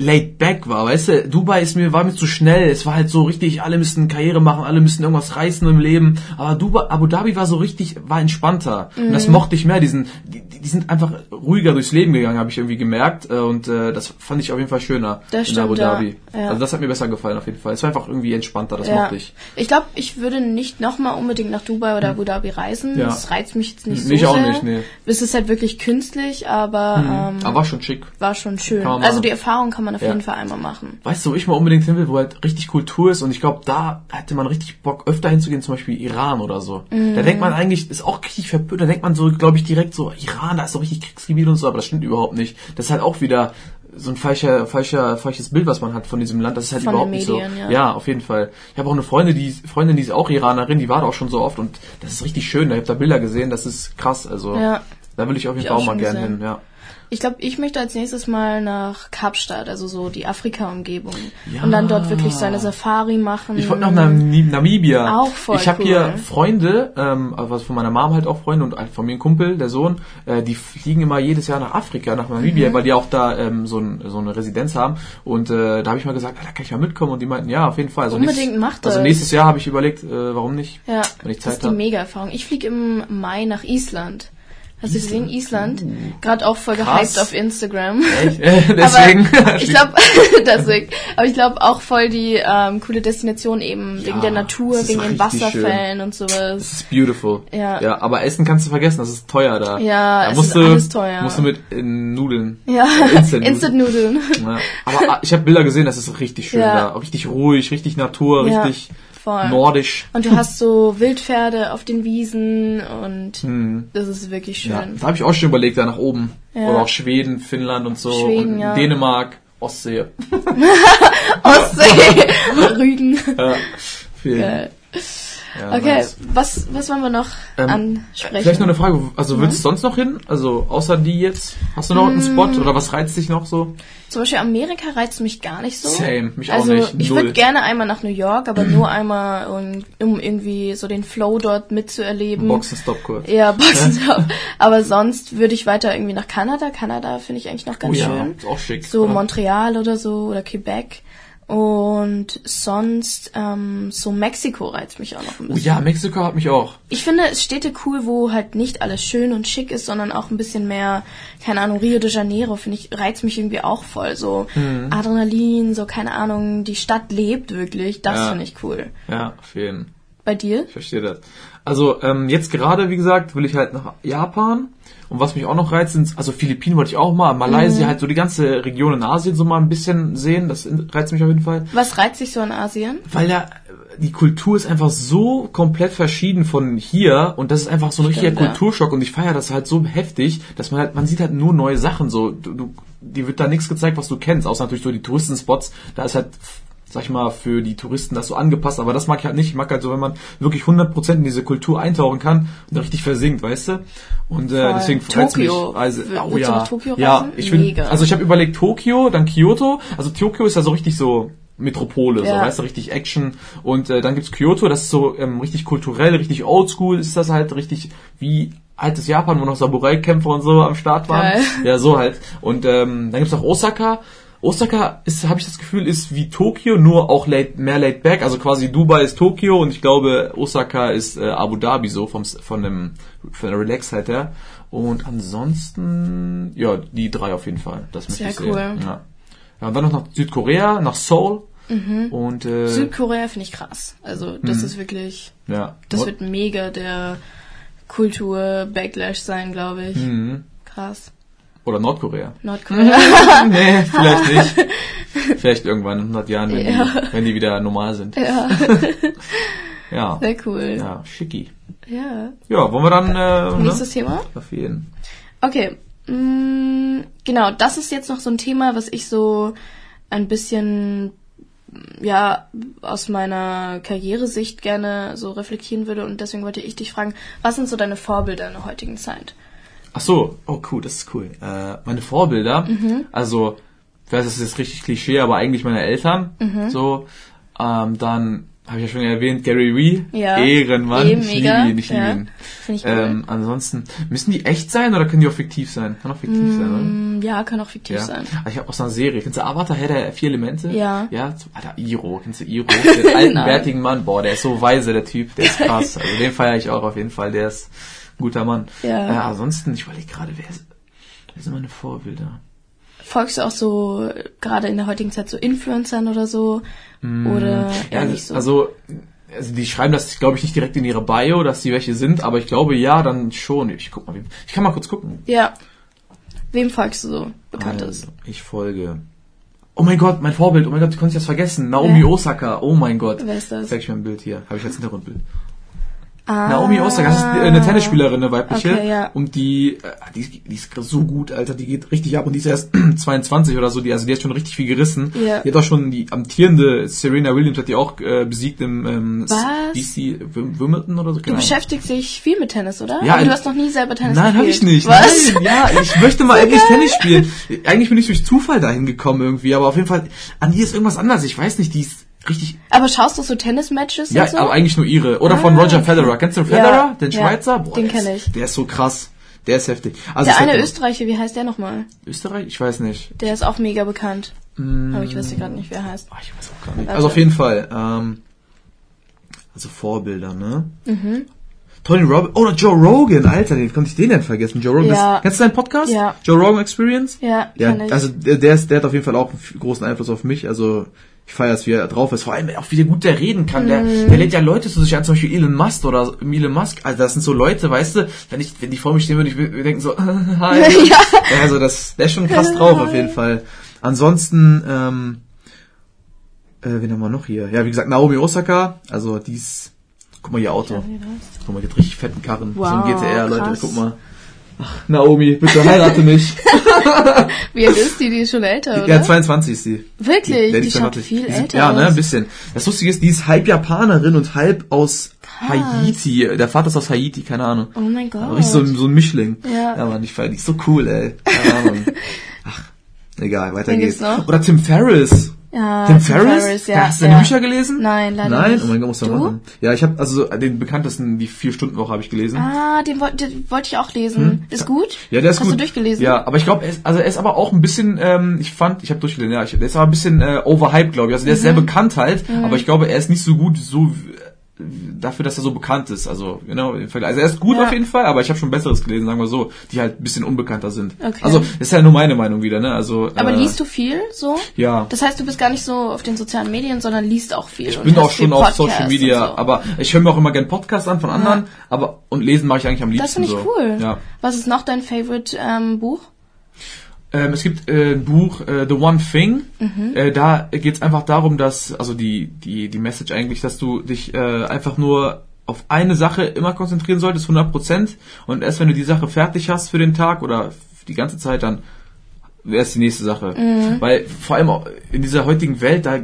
laid back war, weißt du? Dubai ist mir, war mir zu schnell. Es war halt so richtig, alle müssen Karriere machen, alle müssen irgendwas reißen im Leben. Aber Dubai, Abu Dhabi war so richtig, war entspannter. Und das Mhm. mochte ich mehr. Diesen, die, die sind einfach ruhiger durchs Leben gegangen, habe ich irgendwie gemerkt. Äh, Und äh, das fand ich auf jeden Fall schöner Das in stimmt, Abu. Dhabi. Ja. Also das hat mir besser gefallen auf jeden Fall. Es war einfach irgendwie entspannter, das ja. mochte ich. Ich glaube, ich würde nicht nochmal unbedingt nach Dubai oder Abu Dhabi reisen. Ja. Das reizt mich jetzt nicht so Mich auch sehr. nicht, nee. Es ist halt wirklich künstlich, aber ähm, Aber war schon schick. war schon schön. Also die Erfahrung kann man auf Ja. jeden Fall einmal machen. Weißt du, wo ich mal unbedingt hin will, wo halt richtig Kultur ist und ich glaube, da hätte man richtig Bock, öfter hinzugehen, zum Beispiel Iran oder so. Mhm. Da denkt man eigentlich, ist auch richtig verpönt, da denkt man so, glaube ich, direkt so, Iran, da ist so richtig Kriegsgebiet und so, aber das stimmt überhaupt nicht. Das ist halt auch wieder so ein falscher, falscher, falsches Bild, was man hat von diesem Land. Das ist halt Von überhaupt den nicht Medien, so. ja. Ja. auf jeden Fall. Ich habe auch eine Freundin, die Freundin, die ist auch Iranerin, die war da auch schon so oft und das ist richtig schön. Ich habe da Bilder gesehen, das ist krass. Also Ja. da will ich auf jeden Fall auch auch mal gerne hin. Ja. Ich glaube, ich möchte als nächstes mal nach Kapstadt, also so die Afrika-Umgebung. Ja. Und dann dort wirklich so eine Safari machen. Ich wollte nach Nami- Namibia. Auch voll Ich habe cool. hier Freunde, ähm, also von meiner Mom halt auch Freunde und halt von mir ein Kumpel, der Sohn, äh, die fliegen immer jedes Jahr nach Afrika, nach Namibia, Mhm. weil die auch da ähm, so, ein, so eine Residenz haben. Und äh, da habe ich mal gesagt, ah, da kann ich mal mitkommen. Und die meinten, ja, auf jeden Fall. Also Unbedingt nächstes, macht Also das. nächstes Jahr habe ich überlegt, äh, warum nicht, Ja, wenn ich das Zeit ist die habe. Mega-Erfahrung. Ich fliege im Mai nach Island. Hast du gesehen, Island? Gerade auch voll Krass. gehypt auf Instagram. Echt? <laughs> <laughs> Äh, Deswegen. <laughs> Aber ich glaube, deswegen. Aber ich glaube auch voll die ähm, coole Destination eben wegen Ja, der Natur, das wegen den Wasserfällen und Das sowas. ist beautiful. Ja. ja. Aber Essen kannst du vergessen, das ist teuer da. Ja, da es musst ist du, alles teuer. Musst du mit in Nudeln. Ja, Instant- Instant-Nudeln. Ja. Aber ah, ich habe Bilder gesehen, das ist richtig schön Ja. da. Richtig ruhig, richtig Natur, Ja, richtig voll. nordisch. Und du hast so Wildpferde auf den Wiesen und das ist wirklich schön. Hm. Ja, da habe ich auch schon überlegt, da nach oben. Ja. Oder auch Schweden, Finnland und so. Schweden, und ja. Dänemark, Ostsee. <laughs> <laughs> Ostsee, Rügen. Ja, viel. Geil. Ja, Okay, nice. was, was wollen wir noch Ähm, ansprechen? Vielleicht noch eine Frage, also Mhm. willst du sonst noch hin? Also außer die jetzt? Hast du noch einen Spot oder was reizt dich noch so? Zum Beispiel Amerika reizt mich gar nicht so. Same, mich auch also nicht, ich null. würde gerne einmal nach New York, aber nur <clears throat> einmal, um, um irgendwie so den Flow dort mitzuerleben. Boxenstopp kurz. Ja, <laughs> Boxenstopp. aber sonst würde ich weiter irgendwie nach Kanada. Kanada finde ich eigentlich noch ganz oh ja, schön. ist auch schick. So Ja. Montreal oder so oder Quebec. Und sonst ähm, so Mexiko reizt mich auch noch ein Oh bisschen. ja, Mexiko hat mich auch. Ich finde es Städte cool, wo halt nicht alles schön und schick ist, sondern auch ein bisschen mehr, keine Ahnung, Rio de Janeiro, finde ich, reizt mich irgendwie auch voll. So Mhm. Adrenalin, so keine Ahnung, die Stadt lebt wirklich, das Ja. finde ich cool. Ja, auf jeden. Bei dir? Ich verstehe das. Also ähm, jetzt gerade, wie gesagt, will ich halt nach Japan. Und was mich auch noch reizt, sind, also Philippinen wollte ich auch mal, Malaysia, halt so die ganze Region in Asien so mal ein bisschen sehen. Das reizt mich auf jeden Fall. Was reizt dich so an Asien? Weil da die Kultur ist einfach so komplett verschieden von hier und das ist einfach so ein richtiger Stimmt, ja. Kulturschock und ich feiere das halt so heftig, dass man halt, man sieht halt nur neue Sachen so, du, du die wird da nichts gezeigt, was du kennst, außer natürlich so die Touristenspots, da ist halt sag ich mal, für die Touristen das so angepasst, aber das mag ich halt nicht. Ich mag halt so, wenn man wirklich 100% in diese Kultur eintauchen kann und da richtig versinkt, weißt du? Und äh, Voll. deswegen freut's mich. Also, oh ja, ja, ich Mega. also ich habe überlegt Tokio, dann Kyoto. Also Tokio ist ja so richtig so Metropole, so, Ja. weißt du, richtig Action. Und äh, dann gibt's Kyoto, das ist so ähm, richtig kulturell, richtig oldschool, ist das halt richtig wie altes Japan, wo noch Samurai-Kämpfer und so am Start waren. Geil. Ja, so halt. Und ähm, dann gibt's auch Osaka. Osaka ist, habe ich das Gefühl, ist wie Tokio, nur auch laid, mehr laid back. Also quasi Dubai ist Tokio und ich glaube Osaka ist äh, Abu Dhabi so vom von dem von der Relaxheit her. Und ansonsten ja die drei auf jeden Fall. Das möchte Sehr ich sehen. cool. Ja. ja, und dann noch nach Südkorea, nach Seoul und äh, Mhm. Südkorea finde ich krass. Also das ist wirklich, ja. das wird mega der Kultur-Backlash sein, glaube ich. Mhm. Krass. Oder Nordkorea. Nordkorea. nee, <laughs> vielleicht nicht. vielleicht irgendwann in 100 Jahren, wenn, Ja. die, wenn die wieder normal sind. ja, <laughs> Ja. sehr cool. Ja, schicki. Ja. Ja, wollen wir dann äh, ne? Nächstes Thema? auf jeden. Okay. Mm, genau, das ist jetzt noch so ein Thema, was ich so ein bisschen ja aus meiner Karrieresicht gerne so reflektieren würde und deswegen wollte ich dich fragen, was sind so deine Vorbilder in der heutigen Zeit? Ach so, oh cool, das ist cool. Äh, meine Vorbilder, Mhm. also, ich weiß, das ist jetzt richtig Klischee, aber eigentlich meine Eltern. Mhm. So, ähm, dann habe ich ja schon erwähnt, Gary Wee, Ja. Ehrenmann, Eh, ich liebe ihn, ich liebe Ja. ihn. Finde ich cool. Ähm, ansonsten, müssen die echt sein oder können die auch fiktiv sein? Kann auch fiktiv sein, oder? Mm, ja, kann auch fiktiv Ja. sein. Ah, Ich habe aus einer Serie, kennst du Avatar, Herr der vier Elemente? Ja. Ja, Alter, Iro, kennst du Iro? <laughs> Den alten, bärtigen Mann, boah, der ist so weise, der Typ, der ist krass. Also den feiere ich auch auf jeden Fall, der ist guter Mann. Ja. Äh, ansonsten, ich überlege gerade, wer, ist- wer sind meine Vorbilder? Folgst du auch so äh, gerade in der heutigen Zeit so Influencern oder so? Oder eher Ja, nicht so? also, also die schreiben das, glaube ich, nicht direkt in ihre Bio, dass die welche sind, aber ich glaube ja, dann schon. Ich guck mal, ich kann mal kurz gucken. ja. Wem folgst du so Bekanntes? Also, ich folge. Oh mein Gott, mein Vorbild, oh mein Gott, ich konnte das vergessen. Naomi Wer? Osaka, oh mein Gott. Wer ist das? Zeig ich mir ein Bild hier, habe ich als Hintergrundbild. Ah, Naomi Osaka, das ist eine Tennisspielerin, eine weibliche. Okay, ja. Und die, äh, die, ist- die ist so gut, Alter, die geht richtig ab und die ist erst <clears throat> 22 oder so, die, also die hat schon richtig viel gerissen. Ja. Die hat auch schon die amtierende Serena Williams hat die auch äh, besiegt im ähm? DC Wim- Wimbledon oder so. Du keine Ahnung. beschäftigst dich viel mit Tennis, oder? Ja, Aber du äh, hast noch nie selber Tennis Nein, habe gespielt. ich nicht. Was? Nein, ja, ich möchte mal <laughs> eigentlich Tennis spielen. Eigentlich bin ich durch Zufall dahin gekommen irgendwie, aber auf jeden Fall, an ihr ist irgendwas anders. Ich weiß nicht, die ist richtig. Aber schaust du so Tennis-Matches Ja, so? aber eigentlich nur ihre. Oder von Ah, Roger okay. Federer. Kennst du Ja, Federer, den ja, Schweizer? Boah, den der ist- kenn ich. Der ist so krass. Der ist heftig. Also der eine hat- Österreicher, wie heißt der nochmal? Österreich? Ich weiß nicht. Der ist auch mega bekannt. Mm. Aber ich weiß gerade nicht, wie er heißt. Ah, ich weiß auch gar nicht. Also auf jeden Fall. Ähm, also Vorbilder, ne? Mhm. Tony Robbins. Oh, Joe Rogan, Alter, wie konnte ich den denn vergessen? Joe Rogan. Ja. Kennst du seinen Podcast? Ja. Joe Rogan Experience? Ja, Ja, kenn ich. also der, der, ist, der hat auf jeden Fall auch einen großen Einfluss auf mich. Also ich feiere es, wie er drauf ist. Vor allem auch, wie gut der reden kann. Der, Mhm. der lädt ja Leute zu sich an, zum Beispiel Elon Musk oder Elon Musk. Also das sind so Leute, weißt du, wenn ich, wenn die vor mir stehen würden, ich würde denken so, <laughs> hi. <laughs> Ja. Also das, der ist schon krass drauf auf jeden Fall. Ansonsten, ähm, äh, wen haben wir noch hier? Ja, wie gesagt, Naomi Osaka. Also die ist, guck mal ihr Auto. Guck mal, die hat richtig fetten Karren. so ein Wow, GTR, Leute, krass. guck mal. Ach, Naomi, bitte heirate mich. <laughs> Wie alt ist die? Die ist schon älter, oder? Ja, 22 ist sie. Wirklich? Ja, Die, ist schaut 22. viel Die älter Ja, ne, ein bisschen. Das Lustige ist, die ist halb Japanerin und halb aus Haiti. Der Vater ist aus Haiti, keine Ahnung. Oh mein Gott. Richtig so, ein- so ein Mischling. Ja. Ja, Mann, ich feier die ist so cool, ey. Keine Ahnung. <laughs> Ach, egal, weiter Wen geht's. Oder Tim Ferriss. Ja, Tim Ferriss? ja. Hast du deine ja. Bücher gelesen? Nein, leider Nein? nicht. Oh mein Gott, muss man Du? machen. Ja, ich habe also den bekanntesten, die Vier-Stunden-Woche habe ich gelesen. Ah, den, woll- den wollte ich auch lesen. Ist gut? Hm? Ja, der ist Hast gut. du durchgelesen? Ja, aber ich glaube, er ist, also er ist aber auch ein bisschen, ähm, ich fand, ich habe durchgelesen, ja, ich, der ist aber ein bisschen äh, overhyped, glaube ich. Also der ist Mhm. sehr bekannt halt, aber ich glaube, er ist nicht so gut, so dafür, dass er so bekannt ist. Also, genau, im Vergleich. Also er ist gut Ja. auf jeden Fall, aber ich habe schon Besseres gelesen, sagen wir so, die halt ein bisschen unbekannter sind. Okay. Also, das ist ja nur meine Meinung wieder, ne? Also, Aber äh, liest du viel so? Ja. Das heißt, du bist gar nicht so auf den sozialen Medien, sondern liest auch viel. Ich bin auch schon auf Social Media, so. aber ich höre mir auch immer gerne Podcasts an von anderen, aber und lesen mache ich eigentlich am liebsten Das finde ich so. cool. Ja. Was ist noch dein Favorite ähm, Buch? Ähm, es gibt äh, ein Buch, äh, The One Thing. Mhm. Äh, da geht es einfach darum, dass, also die, die, die Message eigentlich, dass du dich äh, einfach nur auf eine Sache immer konzentrieren solltest, 100%. Und erst wenn du die Sache fertig hast für den Tag oder die ganze Zeit, dann wäre es die nächste Sache. Mhm. Weil vor allem in dieser heutigen Welt, da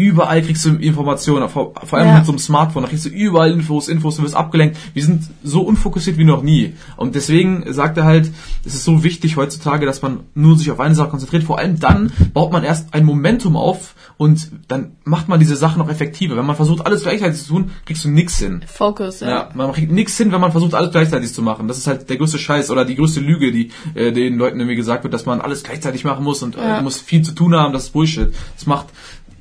überall kriegst du Informationen, vor, vor allem Ja. mit so einem Smartphone, da kriegst du überall Infos, Infos, du wirst abgelenkt. Wir sind so unfokussiert wie noch nie. Und deswegen sagt er halt, es ist so wichtig heutzutage, dass man nur sich auf eine Sache konzentriert. Vor allem dann baut man erst ein Momentum auf und dann macht man diese Sachen noch effektiver. Wenn man versucht, alles gleichzeitig zu tun, kriegst du nix hin. Focus, ja. Ja, man kriegt nichts hin, wenn man versucht, alles gleichzeitig zu machen. Das ist halt der größte Scheiß oder die größte Lüge, die äh, den Leuten irgendwie gesagt wird, dass man alles gleichzeitig machen muss und Ja. äh, muss viel zu tun haben. Das ist Bullshit. Das macht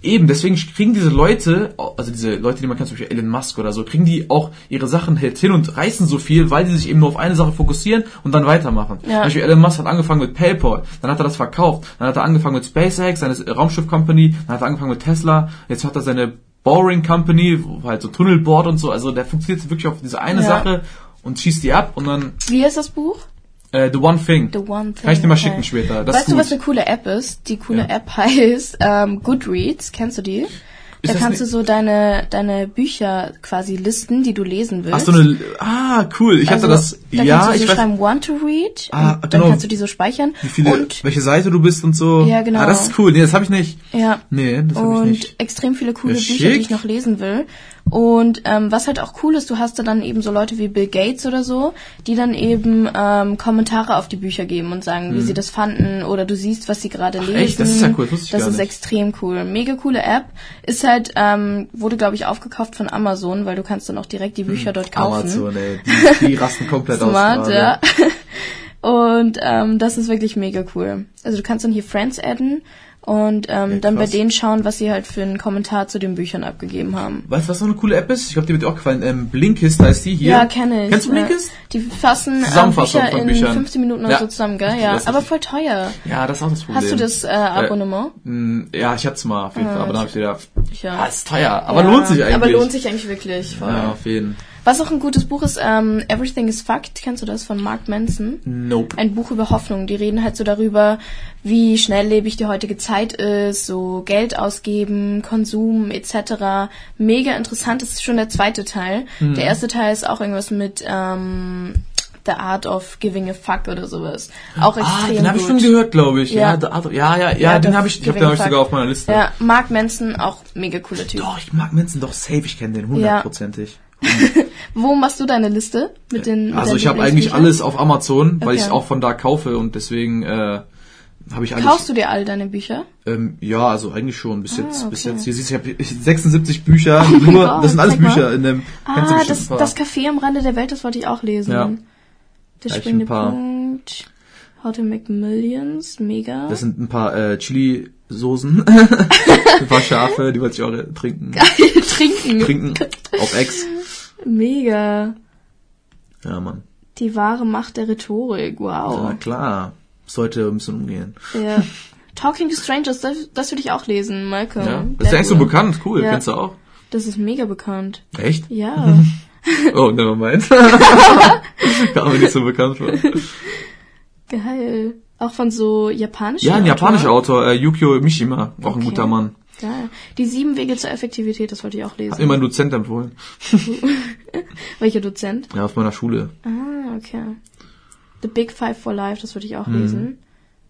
eben, deswegen kriegen diese Leute, also diese Leute, die man kennt, zum Beispiel Elon Musk oder so, kriegen die auch ihre Sachen halt hin und reißen so viel, weil die sich eben nur auf eine Sache fokussieren und dann weitermachen. Ja. Zum Beispiel Elon Musk hat angefangen mit PayPal, dann hat er das verkauft, dann hat er angefangen mit SpaceX, seine Raumschiff-Company, dann hat er angefangen mit Tesla, jetzt hat er seine Boring Company, halt so Tunnelboard und so, also der fokussiert wirklich auf diese eine Ja. Sache und schießt die ab und dann Wie heißt das Buch? Äh, The One Thing. The One Thing. Kann ich dir mal okay. schicken später. Das weißt du, was eine coole App ist? Die coole Ja. App <laughs> heißt ähm, Goodreads. Kennst du die? Ist da kannst du so deine deine Bücher quasi listen, die du lesen willst. Ach so eine, ah, cool. Ich also, hatte das, da ja, kannst du so ich weiß, schreiben want to read Ah, und dann genau. kannst du die so speichern wie viele, und welche Seite du bist und so. Ja, genau. Ah, das ist cool. Nee, das habe ich nicht. ja Nee, das habe ich und nicht. extrem viele coole Ja, Bücher, die ich noch lesen will. Und ähm, was halt auch cool ist, du hast da dann eben so Leute wie Bill Gates oder so, die dann eben ähm, Kommentare auf die Bücher geben und sagen, wie sie das fanden oder du siehst, was sie gerade lesen. Mhm. echt? Das ist ja cool, das ich Das ist nicht. extrem cool. Mega coole App. Ist halt, ähm, wurde glaube ich aufgekauft von Amazon, weil du kannst dann auch direkt die Bücher dort kaufen. Hm. Amazon, ey. <laughs> Die, die rasten komplett aus. Smart, ja. <laughs> Und ähm, das ist wirklich mega cool. Also du kannst dann hier Friends adden und ähm, Ja, dann bei denen schauen, was sie halt für einen Kommentar zu den Büchern abgegeben haben. Weißt du, was noch eine coole App ist? Ich glaube, die wird dir auch gefallen. Ähm, Blinkist heißt die hier. Ja, kenne ich. Kennst du ja. Blinkist? Die fassen ähm, Bücher in Büchern. 15 Minuten oder Ja. so zusammen, gell? Ja, aber voll teuer. Ja, das ist auch das Problem. Hast du das äh, Abonnement? Mm, Ja, ich hatte mal auf jeden Ah, Fall, aber dann habe ich wieder. Ja. Ah, ist teuer, aber Ja, lohnt sich eigentlich. Aber lohnt sich eigentlich wirklich. Voll. Ja, auf jeden. Was auch ein gutes Buch ist, ähm, Everything is Fucked. Kennst du das von Mark Manson? Nope. ein Buch über Hoffnung. Die reden halt so darüber, wie schnelllebig die heutige Zeit ist, so Geld ausgeben, Konsum etc. Mega interessant. Das ist schon der zweite Teil. Mhm. Der erste Teil ist auch irgendwas mit ähm, The Art of Giving a Fuck oder sowas. Auch Ah, extrem den habe ich schon gehört, glaube ich. Ja, Ja. da- ja, ja, ja, Ja, den habe ich, ich habe ich sogar auf meiner Liste. Ja, Mark Manson, auch mega cooler Typ. Doch, ich mag Manson doch safe, ich kenne den hundertprozentig. <laughs> Wo machst du deine Liste mit den? mit Also ich habe eigentlich alles auf Amazon, weil Okay. ich auch von da kaufe und deswegen äh, habe ich alles. Kaufst du dir all deine Bücher? Ähm, ja, also eigentlich schon bis jetzt. Ah, Bis okay. jetzt. Hier siehst du, ich habe 76 <laughs> Bücher. Oh <laughs> nur, Gott, das sind alles. Bücher in dem. Ah, das, das Café am Rande der Welt, das wollte ich auch lesen. Ja. Der Ja, springende. Punkt. How to make millions, mega. Das sind ein paar äh, Chili-Soßen, ein paar Schafe, die wollte ich auch trinken. Trinken. Trinken auf Ex. Mega. Ja, Mann. Die wahre Macht der Rhetorik, Ja, wow. klar. Sollte ein bisschen umgehen. Ja. Talking to Strangers, das, das würde ich auch lesen, Malcolm. Ja. Das ist ja eigentlich so bekannt. Cool. Ja. Kennst du auch? Das ist mega bekannt. Echt? Ja. <laughs> Oh, never mind. <laughs> Kam mir nicht so bekannt vor. Geil. Auch von so japanischen Ja, ein japanischer. Autor, äh, Yukio Mishima, auch ein Okay. guter Mann. Geil. Die sieben Wege zur Effektivität, das wollte ich auch lesen. Hat mir mein Dozent empfohlen. <laughs> Welcher Dozent? Ja, auf meiner Schule. Ah, okay. The Big Five for Life, das würde ich auch lesen.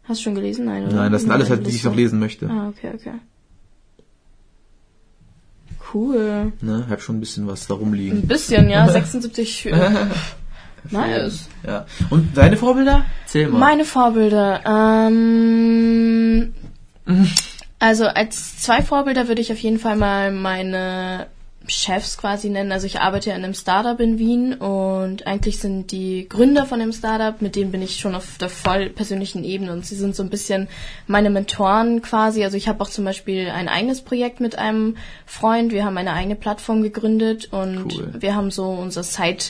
Hast du schon gelesen? Nein, oder? Mhm. Nein, das sind alles halt, die ich noch lesen möchte. Ah, okay, okay. Cool. Ne, hab schon ein bisschen was da Ein rumliegen. bisschen, ja. 76. äh, nice. Ja. Und deine Vorbilder? Zähl mal. Meine Vorbilder. Ähm, <laughs> also als zwei Vorbilder würde ich auf jeden Fall mal meine Chefs quasi nennen. Also ich arbeite ja in einem Startup in Wien und eigentlich sind die Gründer von dem Startup, mit denen bin ich schon auf der voll persönlichen Ebene und sie sind so ein bisschen meine Mentoren quasi. Also ich habe auch zum Beispiel ein eigenes Projekt mit einem Freund. Wir haben eine eigene Plattform gegründet und cool. wir haben so unser Side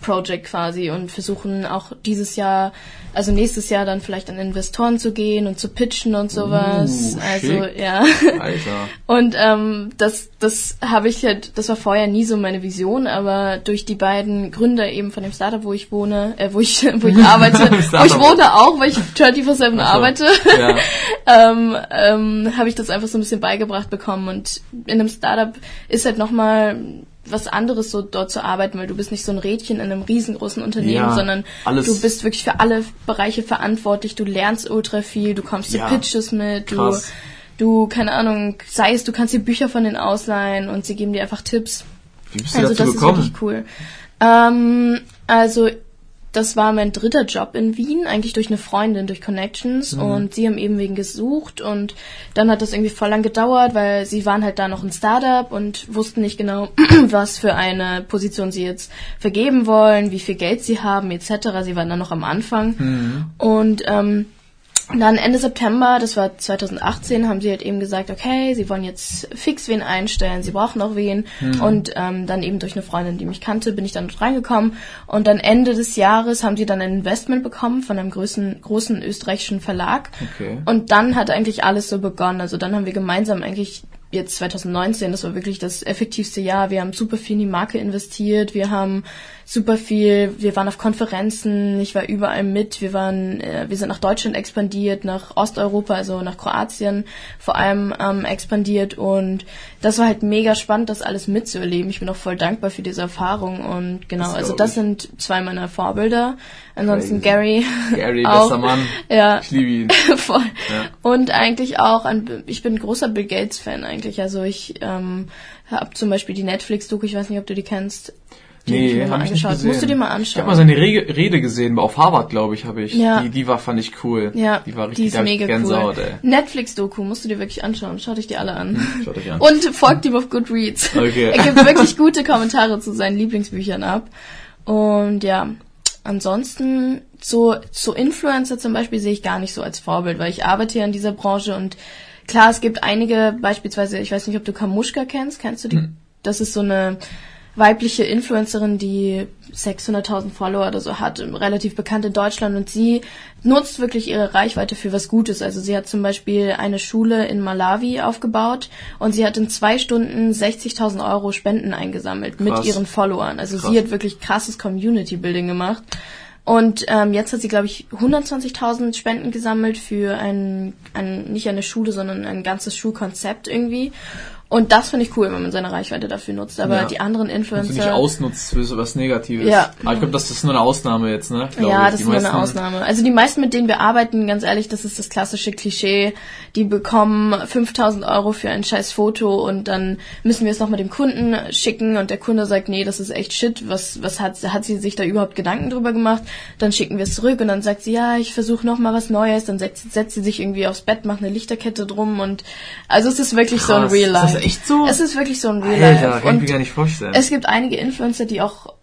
Project quasi und versuchen auch dieses Jahr, also nächstes Jahr dann vielleicht an Investoren zu gehen und zu pitchen und sowas. Uh, also ja. Alter. <laughs> Und ähm, das, das habe ich halt, das war vorher nie so meine Vision, aber durch die beiden Gründer eben von dem Startup, wo ich wohne, äh, wo ich, wo ich <laughs> arbeite, wo ich wohne auch, weil ich 24-7 so. arbeite, Ja. <laughs> ähm, ähm, habe ich das einfach so ein bisschen beigebracht bekommen. Und in einem Startup ist halt nochmal was anderes, so dort zu arbeiten, weil du bist nicht so ein Rädchen in einem riesengroßen Unternehmen, Ja, sondern du bist wirklich für alle Bereiche verantwortlich, du lernst ultra viel, du kommst Ja, zu Pitches mit, du, du, keine Ahnung, sei es, du kannst dir Bücher von denen ausleihen und sie geben dir einfach Tipps. Wie bist du Also dazu das gekommen? ist wirklich cool. Ähm, also das war mein dritter Job in Wien, eigentlich durch eine Freundin, durch Connections Mhm. und sie haben eben wegen gesucht und dann hat das irgendwie voll lang gedauert, weil sie waren halt da noch ein Startup und wussten nicht genau, <clears throat> was für eine Position sie jetzt vergeben wollen, wie viel Geld sie haben etc. Sie waren dann noch am Anfang Mhm. und ähm, dann Ende September, das war 2018, haben sie halt eben gesagt, okay, sie wollen jetzt fix wen einstellen, sie brauchen auch wen. Und ähm, dann eben durch eine Freundin, die mich kannte, bin ich dann dort reingekommen. Und dann Ende des Jahres haben sie dann ein Investment bekommen von einem großen, großen österreichischen Verlag. Okay. Und dann hat eigentlich alles so begonnen. Also dann haben wir gemeinsam eigentlich jetzt 2019, das war wirklich das effektivste Jahr. Wir haben super viel in die Marke investiert, wir haben super viel, wir waren auf Konferenzen, ich war überall mit, wir waren, äh, wir sind nach Deutschland expandiert, nach Osteuropa, also nach Kroatien vor allem ähm, expandiert und das war halt mega spannend, das alles mitzuerleben. Ich bin auch voll dankbar für diese Erfahrung und genau, Das also das sind zwei meiner Vorbilder. Ansonsten Crazy. Gary, Gary, <laughs> auch, bester Mann. Ja, Ich liebe ihn. <laughs> Voll. Ja. Und eigentlich auch ein, ich bin ein großer Bill Gates Fan eigentlich. Also ich ähm, habe zum Beispiel die Netflix-Doku, ich weiß nicht, ob du die kennst. Die hab ich mir mal ich angeschaut. Musst du dir mal Ich anschauen. habe mal seine Rege Rede gesehen, auf Harvard, glaube ich, habe ich. Ja. Die, die war, fand ich cool. ja, Die war richtig ist hab ich mega Gänsehaut, cool. ey. Netflix-Doku musst du dir wirklich anschauen. Schau dich die alle an. Schaut euch an. Und folgt ihm auf Goodreads. Okay. <laughs> er gibt wirklich gute Kommentare zu seinen Lieblingsbüchern ab. Und ja, ansonsten so, so Influencer zum Beispiel sehe ich gar nicht so als Vorbild, weil ich arbeite ja in dieser Branche und klar, es gibt einige, beispielsweise, ich weiß nicht, ob du Kamushka kennst, kennst du die? Hm. Das ist so eine weibliche Influencerin, die 600.000 Follower oder so hat, relativ bekannt in Deutschland und sie nutzt wirklich ihre Reichweite für was Gutes. Also sie hat zum Beispiel eine Schule in Malawi aufgebaut und sie hat in zwei Stunden 60.000 Euro Spenden eingesammelt mit Krass. ihren Followern. Also Krass. sie hat wirklich krasses Community Building gemacht. Und ähm, jetzt hat sie, glaube ich, 120.000 Spenden gesammelt für ein, ein, nicht eine Schule, sondern ein ganzes Schulkonzept irgendwie. Und das finde ich cool, wenn man seine Reichweite dafür nutzt. Aber Ja. die anderen Dass du nicht Influencer. ausnutzt für sowas Negatives. Ja. Aber ich glaube, das ist nur eine Ausnahme jetzt, ne? Glaub ja, ich. das Die ist nur eine Ausnahme. Also die meisten, mit denen wir arbeiten, ganz ehrlich, das ist das klassische Klischee. Die bekommen 5000 Euro für ein scheiß Foto und dann müssen wir es noch mit dem Kunden schicken und der Kunde sagt, nee, das ist echt shit. Was, was hat, hat sie sich da überhaupt Gedanken drüber gemacht? Dann schicken wir es zurück und dann sagt sie, ja, ich versuche noch mal was Neues. Dann setzt, setzt sie sich irgendwie aufs Bett, macht eine Lichterkette drum und also es ist wirklich so ein Krass. Real Life. Das echt so? Es ist wirklich so ein Real Alter, Life. kann ich mir gar nicht vorstellen. es gibt einige Influencer, die auch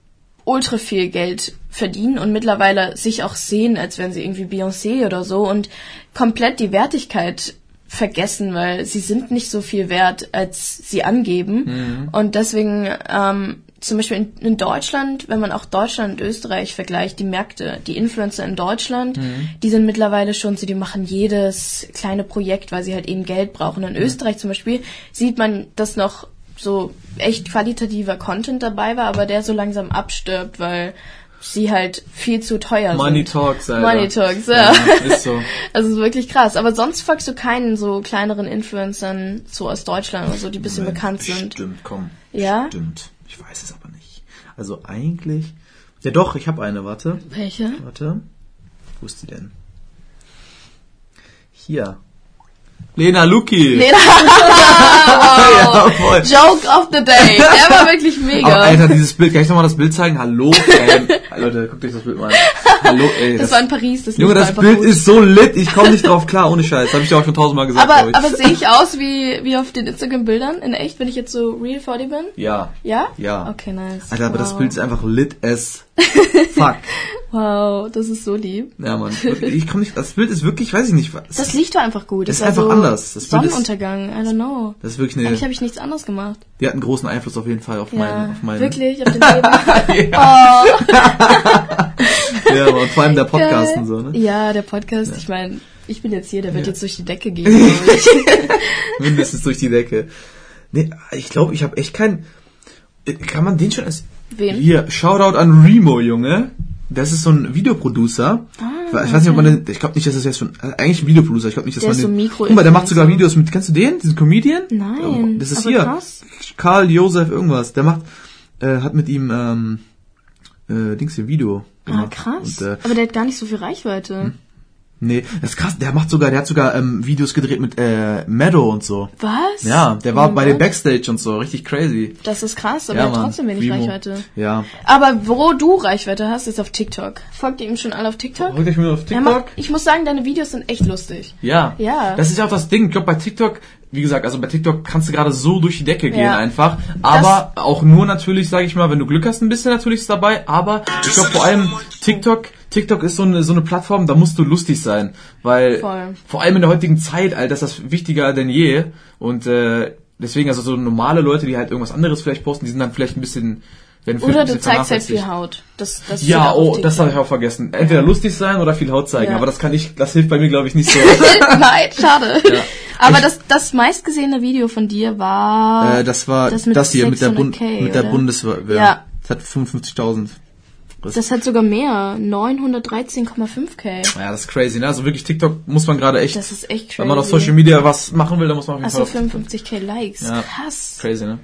ultra viel Geld verdienen und mittlerweile sich auch sehen, als wären sie irgendwie Beyoncé oder so und komplett die Wertigkeit vergessen, weil sie sind nicht so viel wert, als sie angeben. Und deswegen ähm, zum Beispiel in, in Deutschland, wenn man auch Deutschland und Österreich vergleicht, die Märkte, die Influencer in Deutschland, die sind mittlerweile schon so, die machen jedes kleine Projekt, weil sie halt eben Geld brauchen. In Österreich zum Beispiel sieht man das noch so echt qualitativer Content dabei war, aber der so langsam abstirbt, weil sie halt viel zu teuer Money sind. Talks, Alter. Money Talks, ja. ist so. <laughs> Also ist wirklich krass. Aber sonst folgst du keinen so kleineren Influencern so aus Deutschland oder so, die ein bisschen Moment, bekannt sind. Stimmt, komm. Ja? Stimmt. Ich weiß es aber nicht. Also eigentlich. Ja doch, ich habe eine, warte. Welche? Warte. Wo ist die denn? Hier. Lena Luki. Lena. <laughs> ja, voll. Joke of the day. <laughs> Der war wirklich mega. Aber Alter, dieses Bild, kann ich nochmal das Bild zeigen? Hallo, Fan. <laughs> Leute, guckt euch das Bild mal an. Hallo, ey. das, war in Paris. Das Junge, das Bild gut. ist so lit, ich komme nicht drauf klar, ohne Scheiß. Habe ich dir auch schon tausendmal gesagt, Aber, aber sehe ich aus wie, wie auf den Instagram-Bildern in echt, wenn ich jetzt so real vor dir bin? Ja. Ja? Ja. Okay, nice. Alter, aber wow. das Bild ist einfach lit as fuck. Wow, das ist so lieb. Ja, Mann. Ich komm nicht, das Bild ist wirklich, weiß ich nicht, was. Das Licht war einfach gut. Das ist einfach so anders. Das Bild ist- Sonnenuntergang, I don't know. Das ist wirklich eine, Eigentlich habe ich nichts anderes gemacht. die hat einen großen Einfluss auf jeden Fall auf Ja, meinen, auf meinen. wirklich, auf <laughs> den Leben. ja, oh, ja, aber vor allem der Podcast geil. und so, ne? Ja, der Podcast, ich meine, ich bin jetzt hier, der wird Ja. jetzt durch die Decke gehen. <laughs> <laughs> Mindestens durch die Decke. Nee, ich glaube, ich habe echt kein. Kann man den schon als. Wen? Hier, Shoutout an Remo, Junge. Das ist so ein Videoproducer. Ah, ich weiß nicht, ob man den, ich glaube nicht, dass das jetzt schon, also eigentlich ein Videoproducer, ich glaube nicht, dass Der man ist so den, Mikro- Guck mal, der macht sogar Videos mit, kennst du den, diesen Comedian? Nein, Das ist hier, krass. Karl Josef irgendwas, der macht, äh, hat mit ihm, ähm, äh, Dings hier Video Ah, gemacht. krass. Und, äh, aber der hat gar nicht so viel Reichweite. Nee, das ist krass, der macht sogar, der hat sogar, ähm, Videos gedreht mit, äh, Meadow und so. Was? Ja, der Oh war mein bei den Gott. Backstage und so, richtig crazy. Das ist krass, aber ja, er hat Mann. trotzdem wenig. Reichweite. Ja. Aber wo du Reichweite hast, ist auf TikTok. Folgt ihr ihm schon alle auf TikTok? Folgt euch mir auf TikTok? macht, ich muss sagen, deine Videos sind echt lustig. Ja. Ja. Das ist ja auch das Ding. Ich glaube, bei TikTok, wie gesagt, also bei TikTok kannst du gerade so durch die Decke gehen Ja. einfach. Aber auch nur natürlich, sage ich mal, wenn du Glück hast, ein bisschen natürlich ist dabei. Aber ich glaube vor allem TikTok, TikTok ist so eine, so eine Plattform, da musst du lustig sein. Weil Voll. vor allem in der heutigen Zeit, Alter, ist das wichtiger denn je. Und äh, deswegen, also so normale Leute, die halt irgendwas anderes vielleicht posten, die sind dann vielleicht ein bisschen... vielleicht Oder du zeigst halt viel Haut. Das, das Ja, auf oh, das habe ich auch vergessen. Entweder lustig sein oder viel Haut zeigen, Ja. aber das kann ich, das hilft bei mir glaube ich nicht so. <laughs> Nein, schade. Ja. Aber das, das meistgesehene Video von dir war... Äh, das war das, Das hier mit der, Bund 600K, mit der oder? Bundeswehr. Ja. Das hat 55.000. Das hat sogar mehr. 913,5k. Ja, das ist crazy, ne? Also wirklich TikTok muss man gerade echt, Das ist echt crazy. wenn man auf Social Media was machen will, dann muss man auf jeden Achso, Fall auf 55k Likes. Ja. Krass. crazy, ne?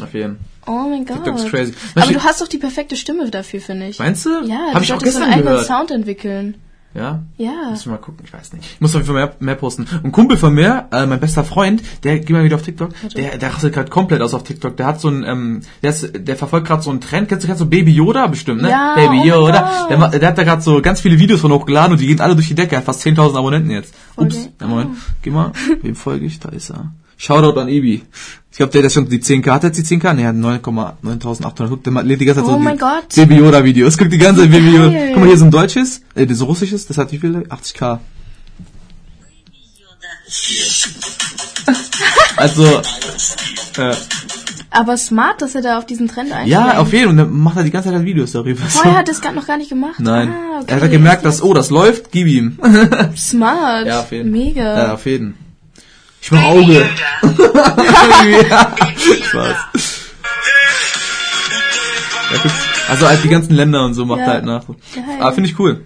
Auf jeden. Oh mein Gott. Ist crazy. Aber Weißt du- hast doch die perfekte Stimme dafür, finde ich. Meinst du? Ja, Hab du ich auch solltest so gestern einen eigenen gehört. Sound entwickeln. Ja? Ja. Muss ich mal gucken, ich weiß nicht. Ich muss auf jeden Fall mehr, mehr posten. Ein Kumpel von mir, äh, mein bester Freund, der geht mal wieder auf TikTok, der, der rastet gerade komplett aus auf TikTok. Der hat so ein, ähm, der, ist, der verfolgt gerade so einen Trend. Kennst du gerade so Baby Yoda bestimmt, ne? Ja, Baby oh Yoda. Der, der hat da gerade so ganz viele Videos von hochgeladen und die gehen alle durch die Decke. Er hat fast 10.000 Abonnenten jetzt. Ups. Okay. Ja, Moment. Geh mal. Wem folge ich? Da ist er. Shoutout an Ibi. Ich glaube, der, der schon die 10k hat, jetzt die 10k? Ne, er hat 9,9800. Guck, der lädt die ganze Zeit Oh so mein Gott. Baby Yoda Videos. Guck die ganze Zeit Baby Yoda. Guck mal, hier ist ein deutsches, äh, das russisches, das hat wie viel? 80k. <laughs> Also, äh, Aber smart, dass er da auf diesen Trend einsteigt. ja, auf jeden Fall. Und dann macht er die ganze Zeit halt Videos darüber. Vorher hat er es noch gar nicht gemacht. Nein. Ah, okay. Er hat gemerkt, dass, oh, das läuft, gib ihm. <laughs> Smart. ja, auf jeden Mega. Ja, auf jeden. Ich mach Auge. <laughs> ja, Spaß. Ja, also halt die ganzen Länder und so macht Ja. er halt nach. Geil. Aber finde ich cool.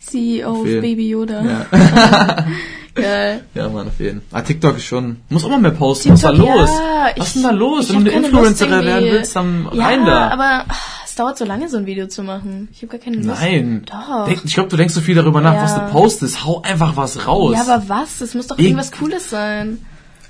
CEO of. Baby Yoda. Ja. <laughs> <laughs> Geil. ja, Mann, auf jeden. Ah, TikTok ist schon. Muss auch mal mehr posten. Was ist da TikTok, los? ja, Was ist denn da los? ich Wenn du eine Influencerin werden willst, dann Ja, rein da. aber es dauert so lange, so ein Video zu machen. Ich habe gar keine Lust. Nein. Doch. Denk, ich glaube, du denkst so viel darüber nach, Ja. was du postest. Hau einfach was raus. Ja, aber was? Das muss doch Ich- irgendwas Cooles sein.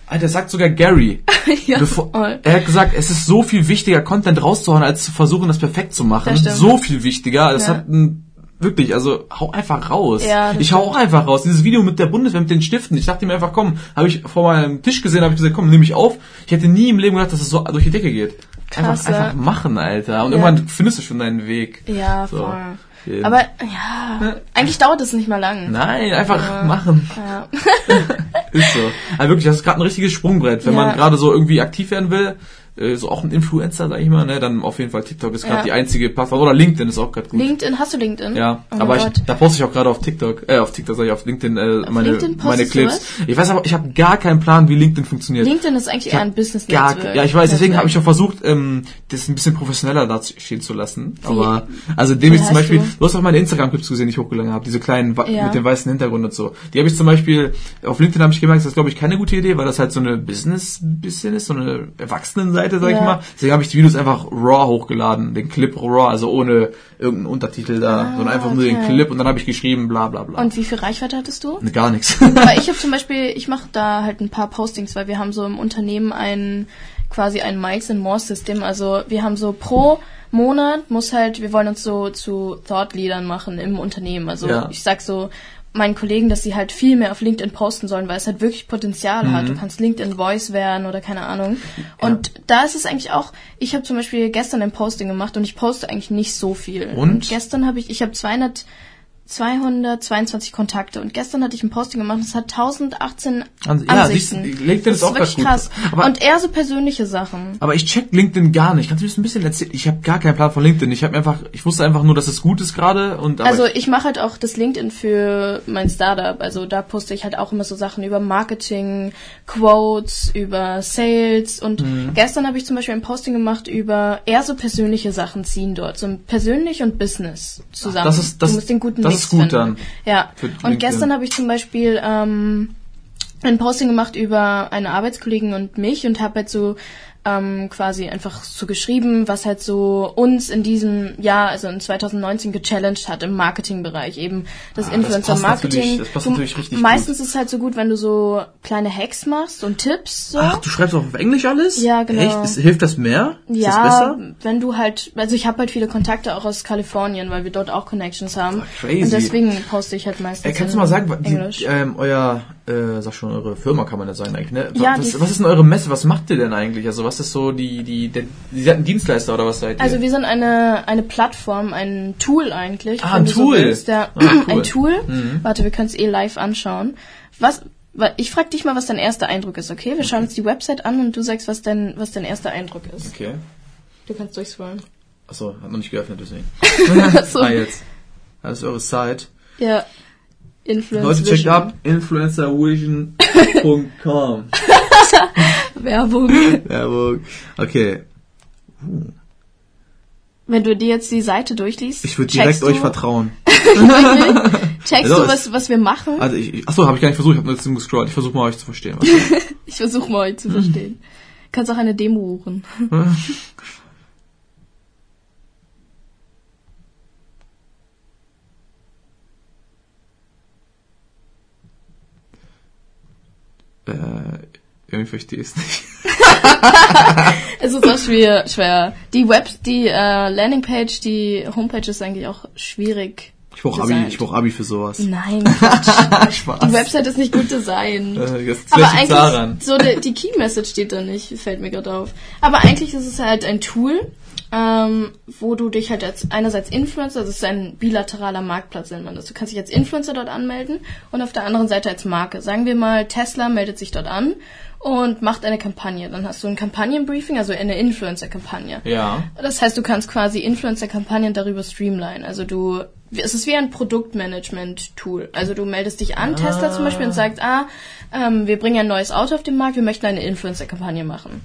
Alter, sagt sogar Gary. <laughs> ja, Bevor, er hat gesagt, es ist so viel wichtiger, Content rauszuhauen, als zu versuchen, das perfekt zu machen. Das. So viel wichtiger. Das Ja. hat ein, wirklich, also hau einfach raus. Ja, das ich hau auch einfach raus. Dieses Video mit der Bundeswehr, mit den Stiften. Ich dachte mir einfach, komm, habe ich vor meinem Tisch gesehen, habe ich gesagt, komm, nehme ich auf. Ich hätte nie im Leben gedacht, dass es so durch die Decke geht. Einfach, einfach machen, Alter. Und Ja. irgendwann findest du schon deinen Weg. Ja, So. voll. Ja. Aber ja, eigentlich dauert es nicht mal lang. Nein, einfach Ja. machen. Ja. <laughs> Ist so. Aber wirklich, das ist gerade ein richtiges Sprungbrett. Wenn Ja. man gerade so irgendwie aktiv werden will, äh, so auch ein Influencer, sag ich mal, ne, dann auf jeden Fall TikTok ist gerade Ja. die einzige Plattform. Oder LinkedIn ist auch gerade gut. LinkedIn, hast du LinkedIn? Ja, oh aber ich, da poste ich auch gerade auf TikTok, äh, auf TikTok sag ich, auf LinkedIn, äh, meine, LinkedIn meine Clips. Ich weiß aber, ich habe gar keinen Plan, wie LinkedIn funktioniert. LinkedIn ist eigentlich eher ein Gar, Business-Netzwerk. ja, ich weiß, deswegen habe ich auch versucht, ähm, das ein bisschen professioneller da stehen zu lassen. Aber, also dem Wie ich zum Beispiel, du? du hast auch meine Instagram-Clips gesehen, die ich hochgeladen habe, diese kleinen Ja. mit dem weißen Hintergrund und so. Die habe ich zum Beispiel, auf LinkedIn habe ich gemerkt, das ist glaube ich keine gute Idee, weil das halt so eine Business bisschen ist, so eine Erwachsenenseite Reichweite, sag Ja. ich mal. Deswegen habe ich die Videos einfach raw hochgeladen, den Clip raw, also ohne irgendeinen Untertitel da, sondern einfach nur den Ah, okay. Clip und dann habe ich geschrieben, bla bla bla. Und wie viel Reichweite hattest du? Gar nichts. Weil ich <laughs> habe zum Beispiel, ich mache da halt ein paar Postings, weil wir haben so im Unternehmen ein quasi ein Miles and More System. Also wir haben so pro Monat muss halt, wir wollen uns so zu Thought Leadern machen im Unternehmen. Also Ja. ich sag so meinen Kollegen, dass sie halt viel mehr auf LinkedIn posten sollen, weil es halt wirklich Potenzial hat. Mhm. Du kannst LinkedIn Voice werden oder keine Ahnung. Und da ist es eigentlich auch, ich habe zum Beispiel gestern ein Posting gemacht und ich poste eigentlich nicht so viel. Und? gestern habe ich, ich habe 200 222 Kontakte und gestern hatte ich ein Posting gemacht, das hat 1018 Also, ja, siehst Ansichten. LinkedIn ist das auch wirklich krass. Aber- und eher so persönliche Sachen. Aber ich check LinkedIn gar nicht. Kannst du mir das ein bisschen erzählen? Ich habe gar keinen Plan von LinkedIn. Ich habe einfach, ich wusste einfach nur, dass es gut ist gerade und Also ich mache halt auch das LinkedIn für mein Startup. Also da poste ich halt auch immer so Sachen über Marketing, Quotes, über Sales. Und Mhm. gestern habe ich zum Beispiel ein Posting gemacht über eher so persönliche Sachen ziehen dort. So persönlich und Business zusammen. das ist- das- du musst den guten das Mix ist gut finden. dann Ja. Und gestern habe ich zum Beispiel ähm, ein Posting gemacht über eine Arbeitskollegen und mich und habe halt so ähm, quasi einfach so geschrieben, was halt so uns in diesem Jahr, also in 2019 gechallenged hat im Marketingbereich, eben das Ah, das Influencer passt natürlich- Marketing. das passt Du- natürlich richtig Meistens ist es halt so gut, wenn du so kleine Hacks machst und Tipps so. Ach, du schreibst auch auf Englisch alles? Ja, genau. Echt? Ist, hilft das mehr? Ist das ja, besser? wenn du halt, also ich habe halt viele Kontakte auch aus Kalifornien, weil wir dort auch Connections haben. Ach, crazy. Und deswegen poste ich halt meistens Ey, kannst du mal sagen, die, ähm, euer, äh, sag schon, eure Firma kann man das sagen eigentlich, ne? Ja, was, was ist denn eure Messe? Was macht ihr denn eigentlich? Also was ist so die, die, der, die seid ein Dienstleister oder was seid ihr? Also wir sind eine, eine Plattform, ein Tool eigentlich. Ah, ein Tool. So willst. Ja, Ah, cool. <clears throat> Ein Tool. Mhm. Warte, wir können es eh live anschauen. Was, wa- ich frage dich mal, was dein erster Eindruck ist, okay? Wir schauen uns die Website an und du sagst, was dein, was dein erster Eindruck ist. okay. Du kannst durchscrollen. Achso, hat noch nicht geöffnet, deswegen. <laughs> so. Ah, jetzt. Das ist eure Site. Ja. Influence Leute, checkt ab influencervision.com. <laughs> Werbung. Werbung. Okay. Wenn du dir jetzt die Seite durchliest, Ich würde direkt euch vertrauen. <laughs> checkst Also du, was, was wir machen. Also ich, ich achso, habe ich gar nicht versucht, ich habe nur jetzt gescrollt. Ich versuche mal euch zu verstehen. <laughs> Ich versuche mal euch zu verstehen. Kannst auch eine Demo buchen. Äh, irgendwie verstehe ich es nicht. <laughs> Es ist auch schwer, schwer. Die Web, die äh, Landingpage, die Homepage ist eigentlich auch schwierig. Ich brauche Abi, ich brauche Abi für sowas. Nein. <laughs> Spaß. die Website ist nicht gut designt. Äh, Aber liegt's daran. eigentlich, so die, die Key Message steht da nicht, fällt mir gerade auf. Aber eigentlich ist es halt ein Tool, ähm, wo du dich halt als einerseits Influencer, das ist ein bilateraler Marktplatz, nennt man das. Du kannst dich als Influencer dort anmelden und auf der anderen Seite als Marke. Sagen wir mal, Tesla meldet sich dort an und macht eine Kampagne. Dann hast du ein Kampagnenbriefing, also eine Influencer-Kampagne. Ja. Das heißt, du kannst quasi Influencer-Kampagnen darüber streamline. Also du, es ist wie ein Produktmanagement-Tool. Also du meldest dich an, Tesla zum Beispiel, und sagst, ah, ähm, wir bringen ein neues Auto auf den Markt, wir möchten eine Influencer-Kampagne machen.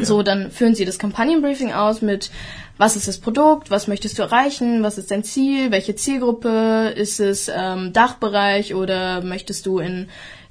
So, dann führen sie das Kampagnenbriefing aus mit, was ist das Produkt, was möchtest du erreichen, was ist dein Ziel, welche Zielgruppe, ist es ähm, Dachbereich oder möchtest du in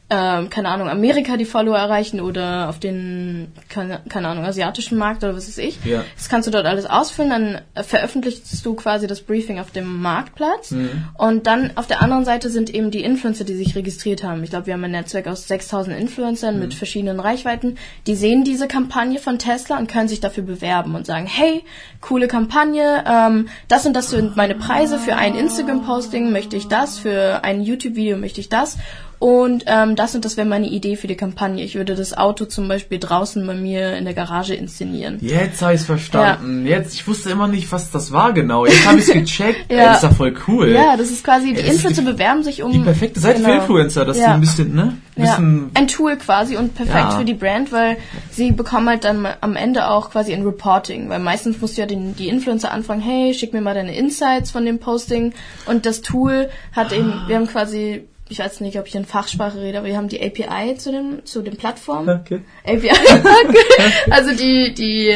ähm, keine Ahnung, Amerika die Follower erreichen oder auf den, keine, keine Ahnung, asiatischen Markt oder was weiß ich. Ja. Das kannst du dort alles ausfüllen, dann äh, veröffentlichst du quasi das Briefing auf dem Marktplatz und dann auf der anderen Seite sind eben die Influencer, die sich registriert haben. Ich glaube, wir haben ein Netzwerk aus 6000 Influencern mit verschiedenen Reichweiten. Die sehen diese Kampagne von Tesla und können sich dafür bewerben und sagen, hey, coole Kampagne, ähm, das und das sind meine Preise für ein Instagram-Posting, möchte ich das, für ein YouTube-Video möchte ich das und ähm, das und das wäre meine Idee für die Kampagne. Ich würde das Auto zum Beispiel draußen bei mir in der Garage inszenieren. Jetzt habe ich verstanden. Jetzt, ich wusste immer nicht, was das war genau. Jetzt habe ich es <laughs> gecheckt. Ja. Ey, das ist ja voll cool. Ja, das ist quasi, die das Influencer die- bewerben sich um... Die perfekte Seite für Genau. Influencer, dass Ja. die ein bisschen, ne? Ein Ja, bisschen, ein Tool quasi und perfekt Ja. für die Brand, weil sie bekommen halt dann am Ende auch quasi ein Reporting, weil meistens musst du ja den, die Influencer anfragen, hey, schick mir mal deine Insights von dem Posting und das Tool hat eben, wir haben quasi, ich weiß nicht, ob ich in Fachsprache rede, aber wir haben die API zu dem, zu den Plattformen. Okay. API, <laughs> also die, die,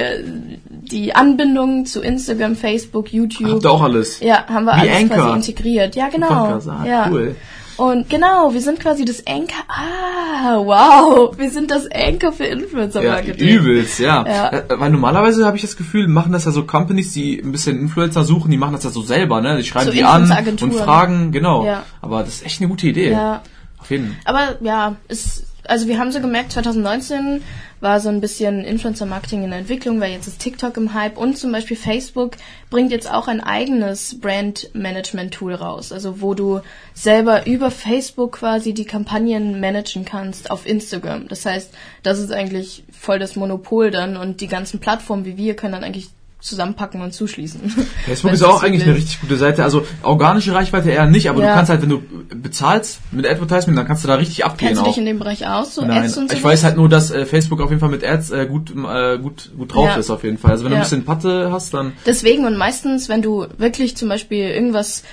die Anbindung zu Instagram, Facebook, YouTube. Habt ihr auch alles? Ja, haben wir Wie alles Anchor. quasi integriert. Ja, genau. Podcast, ah, ja. cool. Und genau, wir sind quasi das Anchor. Ah, wow. Wir sind das Anchor für Influencer Ja, Marketing. übelst, ja. Ja. Äh, Weil normalerweise habe ich das Gefühl, machen das ja so Companies, die ein bisschen Influencer suchen, die machen das ja so selber, ne? Die schreiben So die an und fragen, genau. Ja. Aber das ist echt eine gute Idee. Ja. Auf jeden Aber ja, es, also wir haben so gemerkt, 2019 war so ein bisschen Influencer-Marketing in der Entwicklung, weil jetzt ist TikTok im Hype und zum Beispiel Facebook bringt jetzt auch ein eigenes Brand-Management-Tool raus. Also wo du selber über Facebook quasi die Kampagnen managen kannst auf Instagram. Das heißt, das ist eigentlich voll das Monopol dann und die ganzen Plattformen wie wir können dann eigentlich zusammenpacken und zuschließen. <laughs> Facebook ist auch eigentlich eine richtig gute Seite. Also organische Reichweite eher nicht, aber Ja. du kannst halt, wenn du bezahlst mit Advertisement, dann kannst du da richtig abgehen Kennst du dich auch. in dem Bereich aus, so Nein, Ads und so? ich weiß halt nur, dass äh, Facebook auf jeden Fall mit Ads äh, gut, äh, gut, gut drauf Ja. ist auf jeden Fall. Also wenn du Ja. ein bisschen Patte hast, dann Deswegen und meistens, wenn du wirklich zum Beispiel irgendwas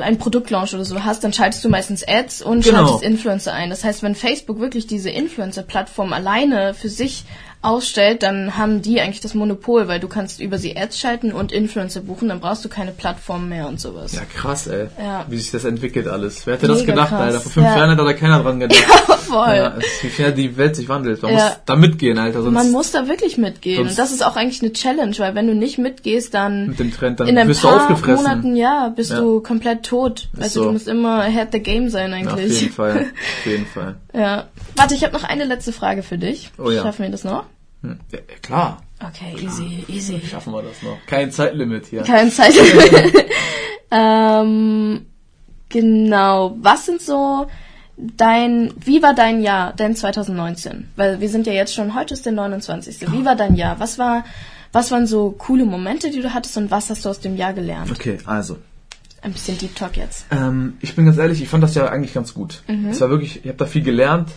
ein Produktlaunch oder so hast, dann schaltest du meistens Ads und Genau. schaltest Influencer ein. Das heißt, wenn Facebook wirklich diese Influencer-Plattform alleine für sich ausstellt, dann haben die eigentlich das Monopol, weil du kannst über sie Ads schalten und Influencer buchen, dann brauchst du keine Plattform mehr und sowas. ja krass, ey. Ja. Wie sich das entwickelt alles. Wer hätte das Mega gedacht, krass. Alter? Vor fünf Ja. Jahren hätte da keiner dran <laughs> gedacht. Voll. Ja, ist, wie schnell die Welt sich wandelt. Man Ja. muss da mitgehen, Alter. Sonst Man muss da wirklich mitgehen. und das ist auch eigentlich eine Challenge, weil wenn du nicht mitgehst, dann mit dem Trend, dann in ein du paar aufgefressen. Monaten, ja, bist Ja. du komplett tot. Ist Also so. du musst immer ahead the game sein Ja, auf eigentlich. jeden Fall. <laughs> Auf jeden Fall. Ja. Warte, ich habe noch eine letzte Frage für dich. Oh ja. Schaffen wir das noch? Hm. Ja, klar. Okay, easy, easy. Schaffen wir das noch. Kein Zeitlimit hier. Keine Zeit. <laughs> ähm, genau. Was sind so dein, wie war dein Jahr, denn 2019? Weil wir sind ja jetzt schon, heute ist der 29. Wie war dein Jahr? Was war, was waren so coole Momente, die du hattest und was hast du aus dem Jahr gelernt? Okay, also. Ein bisschen Deep Talk jetzt. Ähm, ich bin ganz ehrlich, ich fand das ja eigentlich ganz gut. Mhm. Es war wirklich, ich habe da viel gelernt.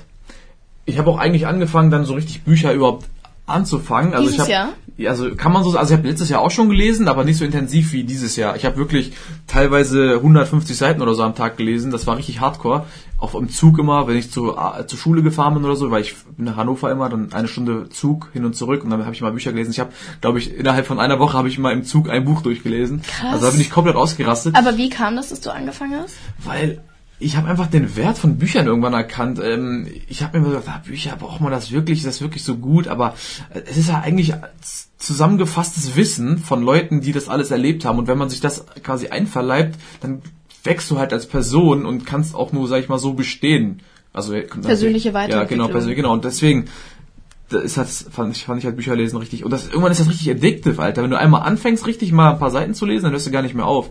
Ich habe auch eigentlich angefangen, dann so richtig Bücher überhaupt anzufangen. Also Dieses ich Jahr? hab, Ja, also kann man so, also ich habe letztes Jahr auch schon gelesen, aber nicht so intensiv wie dieses Jahr. Ich habe wirklich teilweise 150 Seiten oder so am Tag gelesen. Das war richtig Hardcore. Auch im Zug immer, wenn ich zu, äh, zur Schule gefahren bin oder so, weil ich bin nach Hannover immer, dann eine Stunde Zug hin und zurück und dann habe ich mal Bücher gelesen. Ich habe, glaube ich, innerhalb von einer Woche habe ich mal im Zug ein Buch durchgelesen. Krass. Also da bin ich komplett ausgerastet Aber wie kam das, dass du angefangen hast? weil ich habe einfach den Wert von Büchern irgendwann erkannt. Ähm, ich habe mir immer gedacht, ah, Bücher, braucht man das wirklich? Ist das wirklich so gut? Aber äh, es ist ja eigentlich zusammengefasstes Wissen von Leuten, die das alles erlebt haben. Und wenn man sich das quasi einverleibt, dann wächst du halt als Person und kannst auch nur, sag ich mal, so bestehen. Also Persönliche Ja, Weiterentwicklung. genau, persönlich, genau. Und deswegen da ist das, fand ich, fand ich halt Bücherlesen richtig. Und das, irgendwann ist das richtig addictive, Alter. Wenn du einmal anfängst, richtig mal ein paar Seiten zu lesen, dann hörst du gar nicht mehr auf.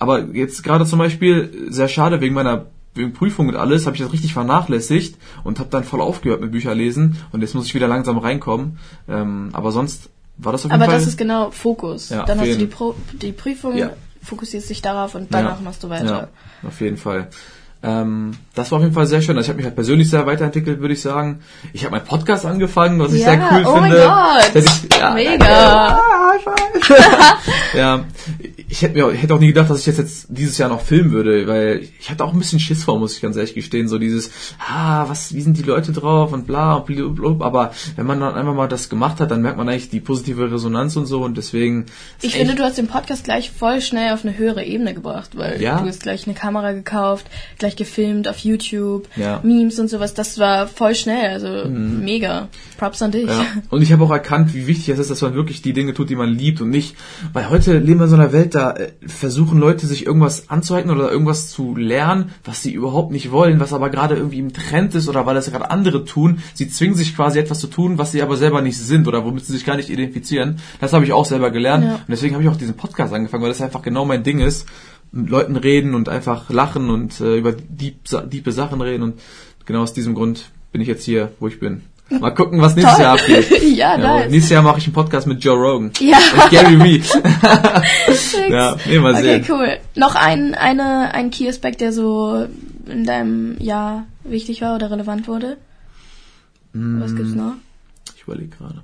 Aber jetzt gerade zum Beispiel, sehr schade, wegen meiner wegen Prüfung und alles, habe ich das richtig vernachlässigt und habe dann voll aufgehört mit Bücherlesen. Und jetzt muss ich wieder langsam reinkommen. Ähm, aber sonst war das auf jeden Aber Fall... das ist genau Fokus. Ja, Dann hast du die. Pro die Prüfung, Ja. fokussierst dich darauf und danach machst du weiter. Ja, auf jeden Fall. Ähm, das war auf jeden Fall sehr schön. Also ich habe mich halt persönlich sehr weiterentwickelt, würde ich sagen. Ich habe meinen Podcast angefangen, was ich Ja, sehr cool oh mein finde. Gott. Hätte ich, ja, Mega. High five. ja, ich hätte mir ich hätte auch nie gedacht, dass ich jetzt, jetzt dieses Jahr noch filmen würde, weil ich hatte auch ein bisschen Schiss vor, muss ich ganz ehrlich gestehen, so dieses, ah, was, wie sind die Leute drauf und bla und blub, aber wenn man dann einfach mal das gemacht hat, dann merkt man eigentlich die positive Resonanz und so und deswegen. Ich finde, du hast den Podcast gleich voll schnell auf eine höhere Ebene gebracht, weil Ja. du hast gleich eine Kamera gekauft, gleich gefilmt auf YouTube, Ja. Memes und sowas. Das war voll schnell, also mega. Props an dich. Ja. Und ich habe auch erkannt, wie wichtig es ist, dass man wirklich die Dinge tut, die man liebt und nicht, weil heute leben wir in so einer Welt, da äh, versuchen Leute sich irgendwas anzueignen oder irgendwas zu lernen, was sie überhaupt nicht wollen, was aber gerade irgendwie im Trend ist oder weil das gerade andere tun. Sie zwingen sich quasi etwas zu tun, was sie aber selber nicht sind oder womit sie sich gar nicht identifizieren. Das habe ich auch selber gelernt Ja. und deswegen habe ich auch diesen Podcast angefangen, weil das einfach genau mein Ding ist. Mit Leuten reden und einfach lachen und äh, über diepe Sachen reden und genau aus diesem Grund bin ich jetzt hier, wo ich bin. Mal gucken, was nächstes Toll. Jahr abgeht. <laughs> Ja, nice. Nächstes Jahr mache ich einen Podcast mit Joe Rogan. Ja. Und Gary Vee. <laughs> <laughs> Ja, nee, mal okay, sehen. cool. Noch ein, eine, ein Key-Aspekt, der so in deinem Jahr wichtig war oder relevant wurde? Was gibt's noch? Ich überlege gerade.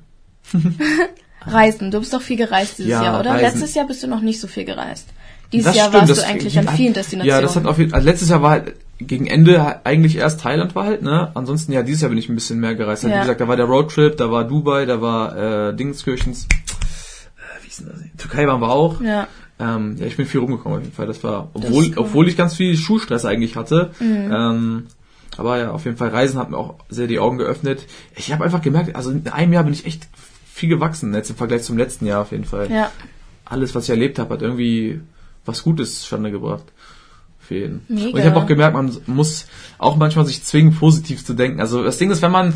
Reisen. Du bist doch viel gereist dieses Ja, Jahr, oder? Reisen. Letztes Jahr bist du noch nicht so viel gereist. Dieses Das Jahr stimmt, warst du eigentlich an vielen Destinationen. Ja, das hat auf jeden also letztes Jahr war halt gegen Ende eigentlich erst Thailand war halt, ne? Ansonsten ja, dieses Jahr bin ich ein bisschen mehr gereist. Halt, Ja. Wie gesagt, da war der Roadtrip, da war Dubai, da war äh, Dingenskirchens. Äh, wie ist denn das? Türkei waren wir auch. ja. Ähm, ja, ich bin viel rumgekommen auf jeden Fall. Das war, obwohl, ist cool. obwohl ich ganz viel Schulstress eigentlich hatte. Ähm, aber ja, auf jeden Fall Reisen hat mir auch sehr die Augen geöffnet. Ich habe einfach gemerkt, also in einem Jahr bin ich echt viel gewachsen, jetzt im Vergleich zum letzten Jahr auf jeden Fall. Ja. Alles, was ich erlebt habe, hat irgendwie was Gutes zustande gebracht. Für jeden. Mega. Und ich habe auch gemerkt, man muss auch manchmal sich zwingen, positiv zu denken. Also das Ding ist, wenn man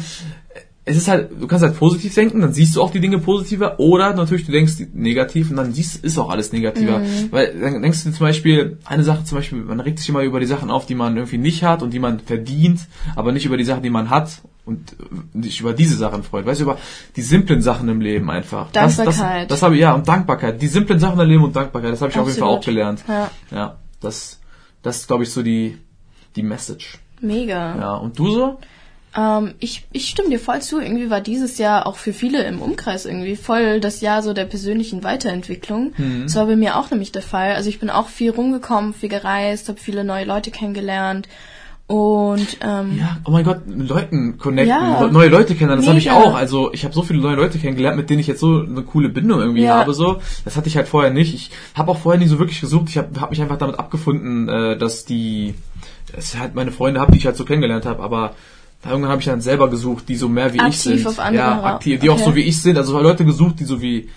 es ist halt, du kannst halt positiv denken, dann siehst du auch die Dinge positiver, oder natürlich du denkst negativ und dann siehst ist auch alles negativer. Weil dann denkst du zum Beispiel, eine Sache zum Beispiel, man regt sich immer über die Sachen auf, die man irgendwie nicht hat und die man verdient, aber nicht über die Sachen, die man hat und sich über diese Sachen freut. Weißt du, über die simplen Sachen im Leben einfach. Das, das, Dankbarkeit. das habe ich, ja, und Dankbarkeit. Die simplen Sachen im Leben und Dankbarkeit, das habe ich auf jeden Fall auch Absolut. gelernt. Ja. Ja, das, das ist, glaube ich, so die, die Message. Mega. Ja, und du so? Ähm, ich, ich stimme dir voll zu. Irgendwie war dieses Jahr auch für viele im Umkreis irgendwie voll das Jahr so der persönlichen Weiterentwicklung. Das war bei mir auch nämlich der Fall. Also ich bin auch viel rumgekommen, viel gereist, habe viele neue Leute kennengelernt und ähm, Ja, oh mein Gott, mit Leuten connecten, Ja. neue Leute kennenlernen, das habe ich auch. Also ich habe so viele neue Leute kennengelernt, mit denen ich jetzt so eine coole Bindung irgendwie Ja. habe. So, das hatte ich halt vorher nicht. Ich habe auch vorher nie so wirklich gesucht. Ich habe hab mich einfach damit abgefunden, äh, dass die, dass ich halt meine Freunde habe, die ich halt so kennengelernt habe. Aber irgendwann habe ich dann selber gesucht, die so mehr wie ich Aktiv sind. auf andere ja, aktiv, die auch okay. so wie ich sind. Also Leute gesucht, die so wie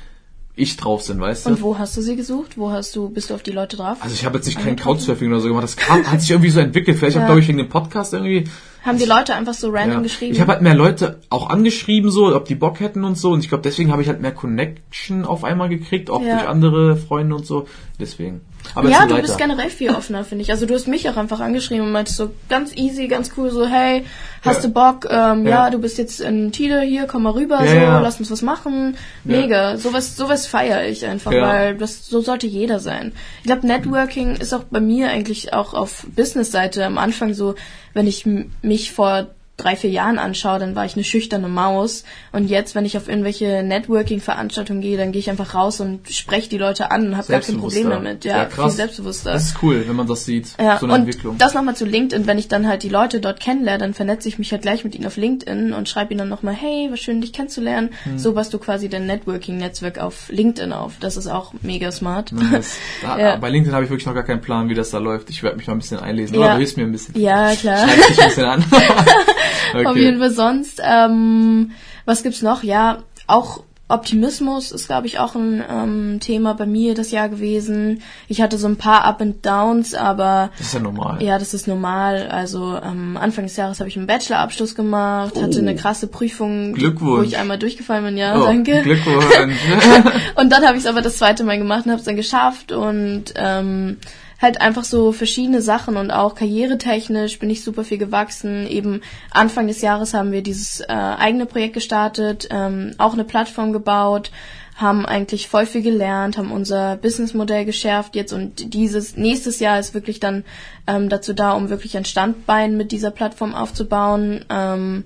ich drauf sind, weißt du? und wo hast du sie gesucht? Wo hast du bist du auf die Leute drauf? also ich habe jetzt nicht kein? Couchsurfing oder so gemacht. Das kam, hat sich irgendwie so entwickelt. Vielleicht Ja. glaube ich, wegen dem Podcast irgendwie. Haben die Leute einfach so random Ja. geschrieben? Ich habe halt mehr Leute auch angeschrieben, so, ob die Bock hätten und so. Und ich glaube, deswegen habe ich halt mehr Connection auf einmal gekriegt, auch Ja. durch andere Freunde und so. Deswegen. Aber ja, du bist generell viel offener, finde ich. Also du hast mich auch einfach angeschrieben und meintest so ganz easy, ganz cool, so hey, hast Ja. du Bock? Ähm, ja. Ja. du bist jetzt in Tide, hier, komm mal rüber, so, lass uns was machen. Mega, sowas, sowas feiere ich einfach, weil das so sollte jeder sein. Ich glaube, Networking ist auch bei mir eigentlich auch auf Business-Seite am Anfang so, wenn ich mich vor drei, vier Jahren anschaue, dann war ich eine schüchterne Maus. Und jetzt, wenn ich auf irgendwelche Networking-Veranstaltungen gehe, dann gehe ich einfach raus und spreche die Leute an und habe gar kein Problem damit. Ja, Ja, viel krass. selbstbewusster. Das ist cool, wenn man das sieht. Ja, so eine und Entwicklung. das nochmal zu LinkedIn, wenn ich dann halt die Leute dort kennenlerne, dann vernetze ich mich halt gleich mit ihnen auf LinkedIn und schreibe ihnen dann nochmal, hey, war schön, dich kennenzulernen. Hm. So baust du quasi dein Networking-Netzwerk auf LinkedIn auf. Das ist auch mega smart. Nice. <laughs> Da, Ja. Bei LinkedIn habe ich wirklich noch gar keinen Plan, wie das da läuft. Ich werde mich mal ein bisschen einlesen. Ja. Aber du hilfst mir ein bisschen. ja, klar. Schreib dich ein bisschen an. <laughs> <laughs> <laughs> okay. Auf jeden Fall sonst. Ähm, was gibt's noch? Ja, auch Optimismus ist, glaube ich, auch ein ähm, Thema bei mir das Jahr gewesen. Ich hatte so ein paar Up and Downs, aber Das ist ja normal. Ja, das ist normal. Also ähm, Anfang des Jahres habe ich einen Bachelorabschluss gemacht, hatte Oh. eine krasse Prüfung, Glückwunsch. wo ich einmal durchgefallen bin. Ja, Oh, danke. Glückwunsch. <laughs> Und dann habe ich es aber das zweite Mal gemacht und habe es dann geschafft und ähm, halt einfach so verschiedene Sachen und auch karrieretechnisch bin ich super viel gewachsen. Eben Anfang des Jahres haben wir dieses äh, eigene Projekt gestartet, ähm, auch eine Plattform gebaut, haben eigentlich voll viel gelernt, haben unser Businessmodell geschärft jetzt und dieses nächstes Jahr ist wirklich dann ähm, dazu da, um wirklich ein Standbein mit dieser Plattform aufzubauen. Ähm,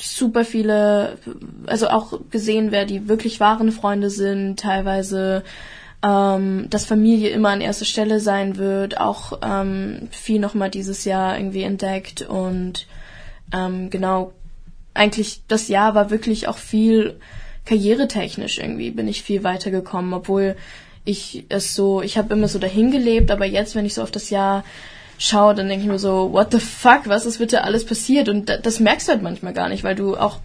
super viele, also auch gesehen, wer die wirklich wahren Freunde sind, teilweise, ähm, dass Familie immer an erster Stelle sein wird, auch ähm, viel nochmal dieses Jahr irgendwie entdeckt und ähm, genau, eigentlich das Jahr war wirklich auch viel karrieretechnisch irgendwie, bin ich viel weitergekommen, obwohl ich es so, ich habe immer so dahin gelebt, aber jetzt, wenn ich so auf das Jahr schaue, dann denke ich mir so, what the fuck, was ist bitte alles passiert? Und da, das merkst du halt manchmal gar nicht, weil du auch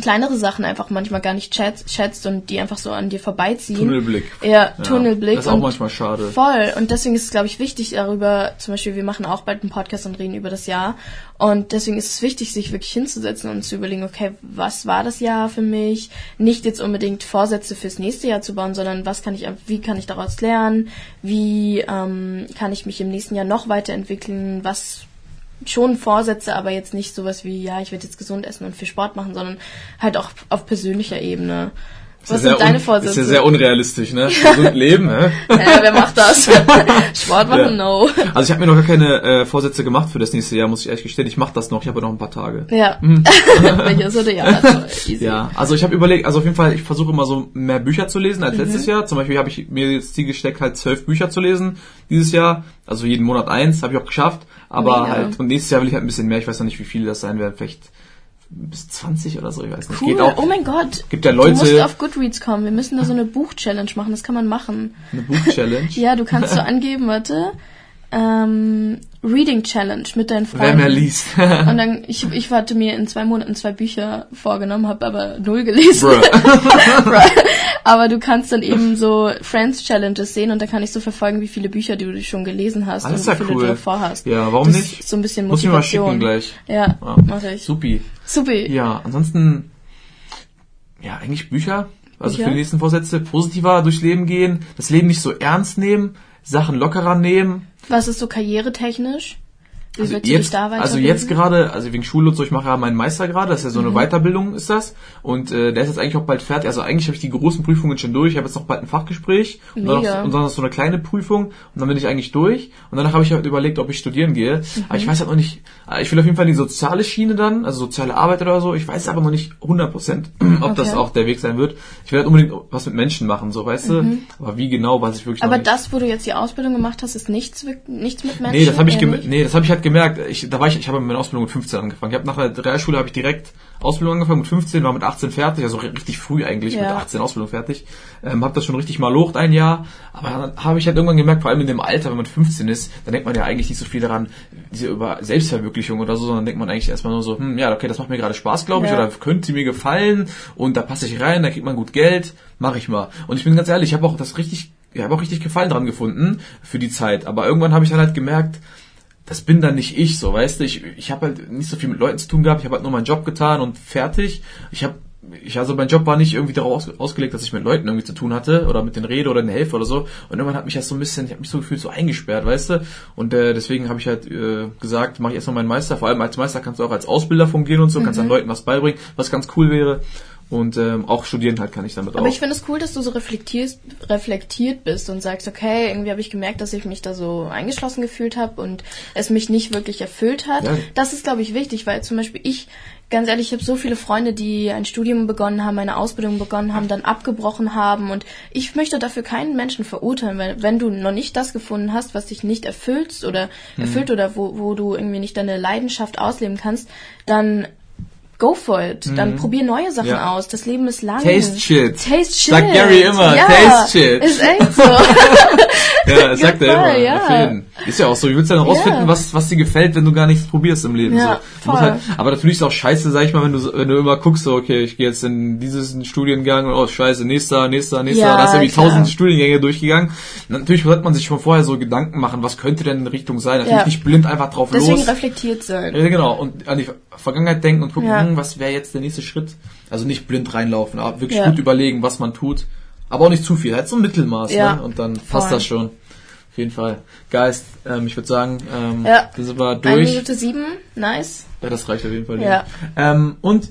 kleinere Sachen einfach manchmal gar nicht schätzt, schätzt und die einfach so an dir vorbeiziehen. Tunnelblick. Ja, Tunnelblick. Das ist auch manchmal schade. Voll. Und deswegen ist es, glaube ich, wichtig darüber, zum Beispiel, wir machen auch bald einen Podcast und reden über das Jahr. Und deswegen ist es wichtig, sich wirklich hinzusetzen und zu überlegen, okay, was war das Jahr für mich? Nicht jetzt unbedingt Vorsätze fürs nächste Jahr zu bauen, sondern was kann ich, wie kann ich daraus lernen? Wie ähm, kann ich mich im nächsten Jahr noch weiterentwickeln? Was schon Vorsätze, aber jetzt nicht sowas wie, ja, ich werde jetzt gesund essen und viel Sport machen, sondern halt auch auf persönlicher Ebene. Ist Was ja sind deine Vorsätze? Ist ja sehr unrealistisch, ne? Gesund leben, hä? <laughs> äh, wer macht das? <laughs> Sport machen? Ja. No. Also ich habe mir noch gar keine äh, Vorsätze gemacht für das nächste Jahr, muss ich ehrlich gestehen. Ich mache das noch, ich habe ja noch ein paar Tage. Ja. <laughs> Welches oder ja, easy. Ja, also ich habe überlegt, also auf jeden Fall, ich versuche immer so mehr Bücher zu lesen Mhm. als letztes Jahr. Zum Beispiel habe ich mir jetzt Ziel gesteckt, halt zwölf Bücher zu lesen dieses Jahr. Also jeden Monat eins, habe ich auch geschafft. Aber Mega. halt, und nächstes Jahr will ich halt ein bisschen mehr. Ich weiß noch nicht, wie viele das sein werden. Vielleicht bis 20 oder so, ich weiß nicht. Cool. Geht auch, oh mein Gott. gibt ja Du musst Leute, auf Goodreads kommen. Wir müssen da so eine Buch-Challenge machen. Das kann man machen. eine Buch-Challenge. <laughs> Ja, du kannst so <laughs> angeben, warte. Ähm, Reading Challenge mit deinen Freunden. Wer mehr liest. <laughs> Und dann, ich, ich hatte mir in zwei Monaten zwei Bücher vorgenommen, habe aber null gelesen. Bruh. Aber du kannst dann eben so Friends Challenges sehen und da kann ich so verfolgen, wie viele Bücher du schon gelesen hast Ah, und wie ja viele cool. du davor hast. Ja, warum das nicht? So ein bisschen Muss ich mal Motivation. schicken gleich. Ja, Ja. mache ich. Supi. Supi. Ja, ansonsten, ja, eigentlich Bücher. Also Bücher? für die nächsten Vorsätze positiver durchs Leben gehen, das Leben nicht so ernst nehmen, Sachen lockerer nehmen. Was ist so karrieretechnisch? Wie Also jetzt, also jetzt gerade, also wegen Schule und so, ich mache ja meinen Meister gerade, das ist ja so eine Mhm. Weiterbildung ist das. Und äh, der ist jetzt eigentlich auch bald fertig. Also eigentlich habe ich die großen Prüfungen schon durch. Ich habe jetzt noch bald ein Fachgespräch und dann, noch, und dann noch so eine kleine Prüfung und dann bin ich eigentlich durch. Und danach habe ich halt überlegt, ob ich studieren gehe. Aber Mhm. ich weiß halt noch nicht, äh, ich will auf jeden Fall die soziale Schiene dann, also soziale Arbeit oder so. Ich weiß aber noch nicht 100 Prozent, <clears throat> ob das Okay. auch der Weg sein wird. Ich will halt unbedingt was mit Menschen machen, so weißt du. Aber wie genau, weiß ich wirklich Mhm. Aber noch nicht. das, wo du jetzt die Ausbildung gemacht hast, ist nichts, nichts mit Menschen? Nee, das habe ich nee, das habe ich halt gemerkt. Ich, da war ich, ich habe meine Ausbildung mit 15 angefangen. Ich habe nach der Realschule habe ich direkt Ausbildung angefangen mit 15, war mit 18 fertig, also ri- richtig früh eigentlich mit Ja. 18 Ausbildung fertig. Ähm, habe das schon richtig mal locht ein Jahr, aber dann habe ich halt irgendwann gemerkt, vor allem in dem Alter, wenn man 15 ist, dann denkt man ja eigentlich nicht so viel daran, diese über Selbstverwirklichung oder so, sondern denkt man eigentlich erstmal nur so, hm, ja, okay, das macht mir gerade Spaß, glaube ich, Ja. oder könnte mir gefallen und da passe ich rein, da kriegt man gut Geld, mache ich mal. Und ich bin ganz ehrlich, ich habe auch das richtig, ich habe auch richtig Gefallen dran gefunden für die Zeit, aber irgendwann habe ich dann halt gemerkt, das bin dann nicht ich, so, weißt du, ich, ich habe halt nicht so viel mit Leuten zu tun gehabt, ich habe halt nur meinen Job getan und fertig. Ich habe ich also mein Job war nicht irgendwie darauf aus, ausgelegt, dass ich mit Leuten irgendwie zu tun hatte oder mit den Rede oder den Helfer oder so. Und irgendwann hat mich das so ein bisschen, ich habe mich so gefühlt so eingesperrt, weißt du. Und äh, deswegen habe ich halt äh, gesagt, mache ich erstmal meinen Meister. Vor allem als Meister kannst du auch als Ausbilder fungieren und so, kannst dann Leuten was beibringen, was ganz cool wäre. Und ähm, auch studieren halt kann ich damit Aber auch. ich finde es cool, dass du so reflektierst, reflektiert bist und sagst, okay, irgendwie habe ich gemerkt, dass ich mich da so eingeschlossen gefühlt habe und es mich nicht wirklich erfüllt hat. Ja. Das ist, glaube ich, wichtig, weil zum Beispiel ich, ganz ehrlich, ich habe so viele Freunde, die ein Studium begonnen haben, eine Ausbildung begonnen haben, dann abgebrochen haben und ich möchte dafür keinen Menschen verurteilen, weil wenn du noch nicht das gefunden hast, was dich nicht erfüllst oder Mhm. erfüllt oder wo, wo du irgendwie nicht deine Leidenschaft ausleben kannst, dann go for it. Dann probier neue Sachen Mhm. Ja. aus. Das Leben ist lang. Taste shit. Taste shit. Sagt Gary immer, ja, taste shit. Ist echt so. <laughs> Ja, sagt er immer. ja. auf jeden. Ist ja auch so. Wie willst du dann rausfinden, Ja. was, was dir gefällt, wenn du gar nichts probierst im Leben? Ja, so. Halt, aber natürlich ist auch scheiße, sag ich mal, wenn du, wenn du immer guckst, so, okay, ich gehe jetzt in dieses Studiengang und oh, scheiße, nächster, nächster, nächster. Ja, da hast du irgendwie tausend Studiengänge durchgegangen. Natürlich sollte man sich schon vorher so Gedanken machen, was könnte denn in Richtung sein. Natürlich Ja. nicht blind einfach drauf Deswegen los. reflektiert sein. Ja, genau. Und an die Vergangenheit denken und gucken, Ja. hm, was wäre jetzt der nächste Schritt. Also nicht blind reinlaufen, aber wirklich gut überlegen, was man tut. Aber auch nicht zu viel. Halt so ein Mittelmaß, Ja. ne? Und dann passt Voll. das schon. Auf jeden Fall. Geist, ähm, ich würde sagen, ähm, Ja. da sind wir Eine durch. Minute sieben, nice. Ja, das reicht auf jeden Fall. Ja. Ähm, und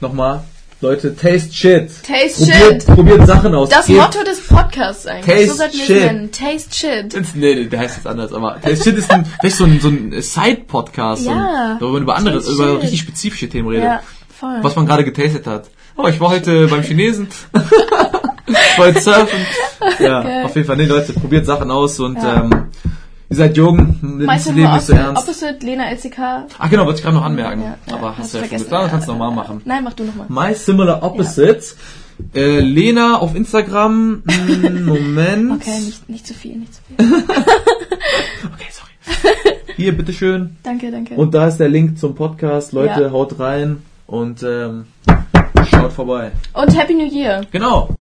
nochmal, Leute, taste shit. Taste probiert, shit. Probiert Sachen aus. Das Gebt- Motto des Podcasts eigentlich. Taste so sollten wir shit. nennen. Taste shit. Ins- Nee, der heißt jetzt anders, aber Taste Shit ist ein, <laughs> vielleicht so ein, so ein Side-Podcast, Ja. wo man über andere, Taste über shit. richtig spezifische Themen redet. Ja, voll. was man gerade getastet hat. Oh, ich war heute beim Chinesen. <laughs> <laughs> ich heute surfen. <laughs> Ja, Geil. auf jeden Fall. Nee, Leute, probiert Sachen aus und Ja. ähm, ihr seid jung, nimmt das Leben nicht so ernst. Opposite Lena LCK? Ach genau, wollte ich gerade noch anmerken. Ja, ja, aber hast du ja schon vergessen. getan, kannst du nochmal machen. Nein, mach du nochmal. My Similar Opposites. Äh, Lena auf Instagram. Hm, <laughs> Moment. Okay, nicht, nicht zu viel, nicht zu viel. Okay, sorry. Hier, bitteschön. Danke, danke. Und da ist der Link zum Podcast. Leute, Ja. haut rein und ähm, schaut vorbei. Und Happy New Year. Genau.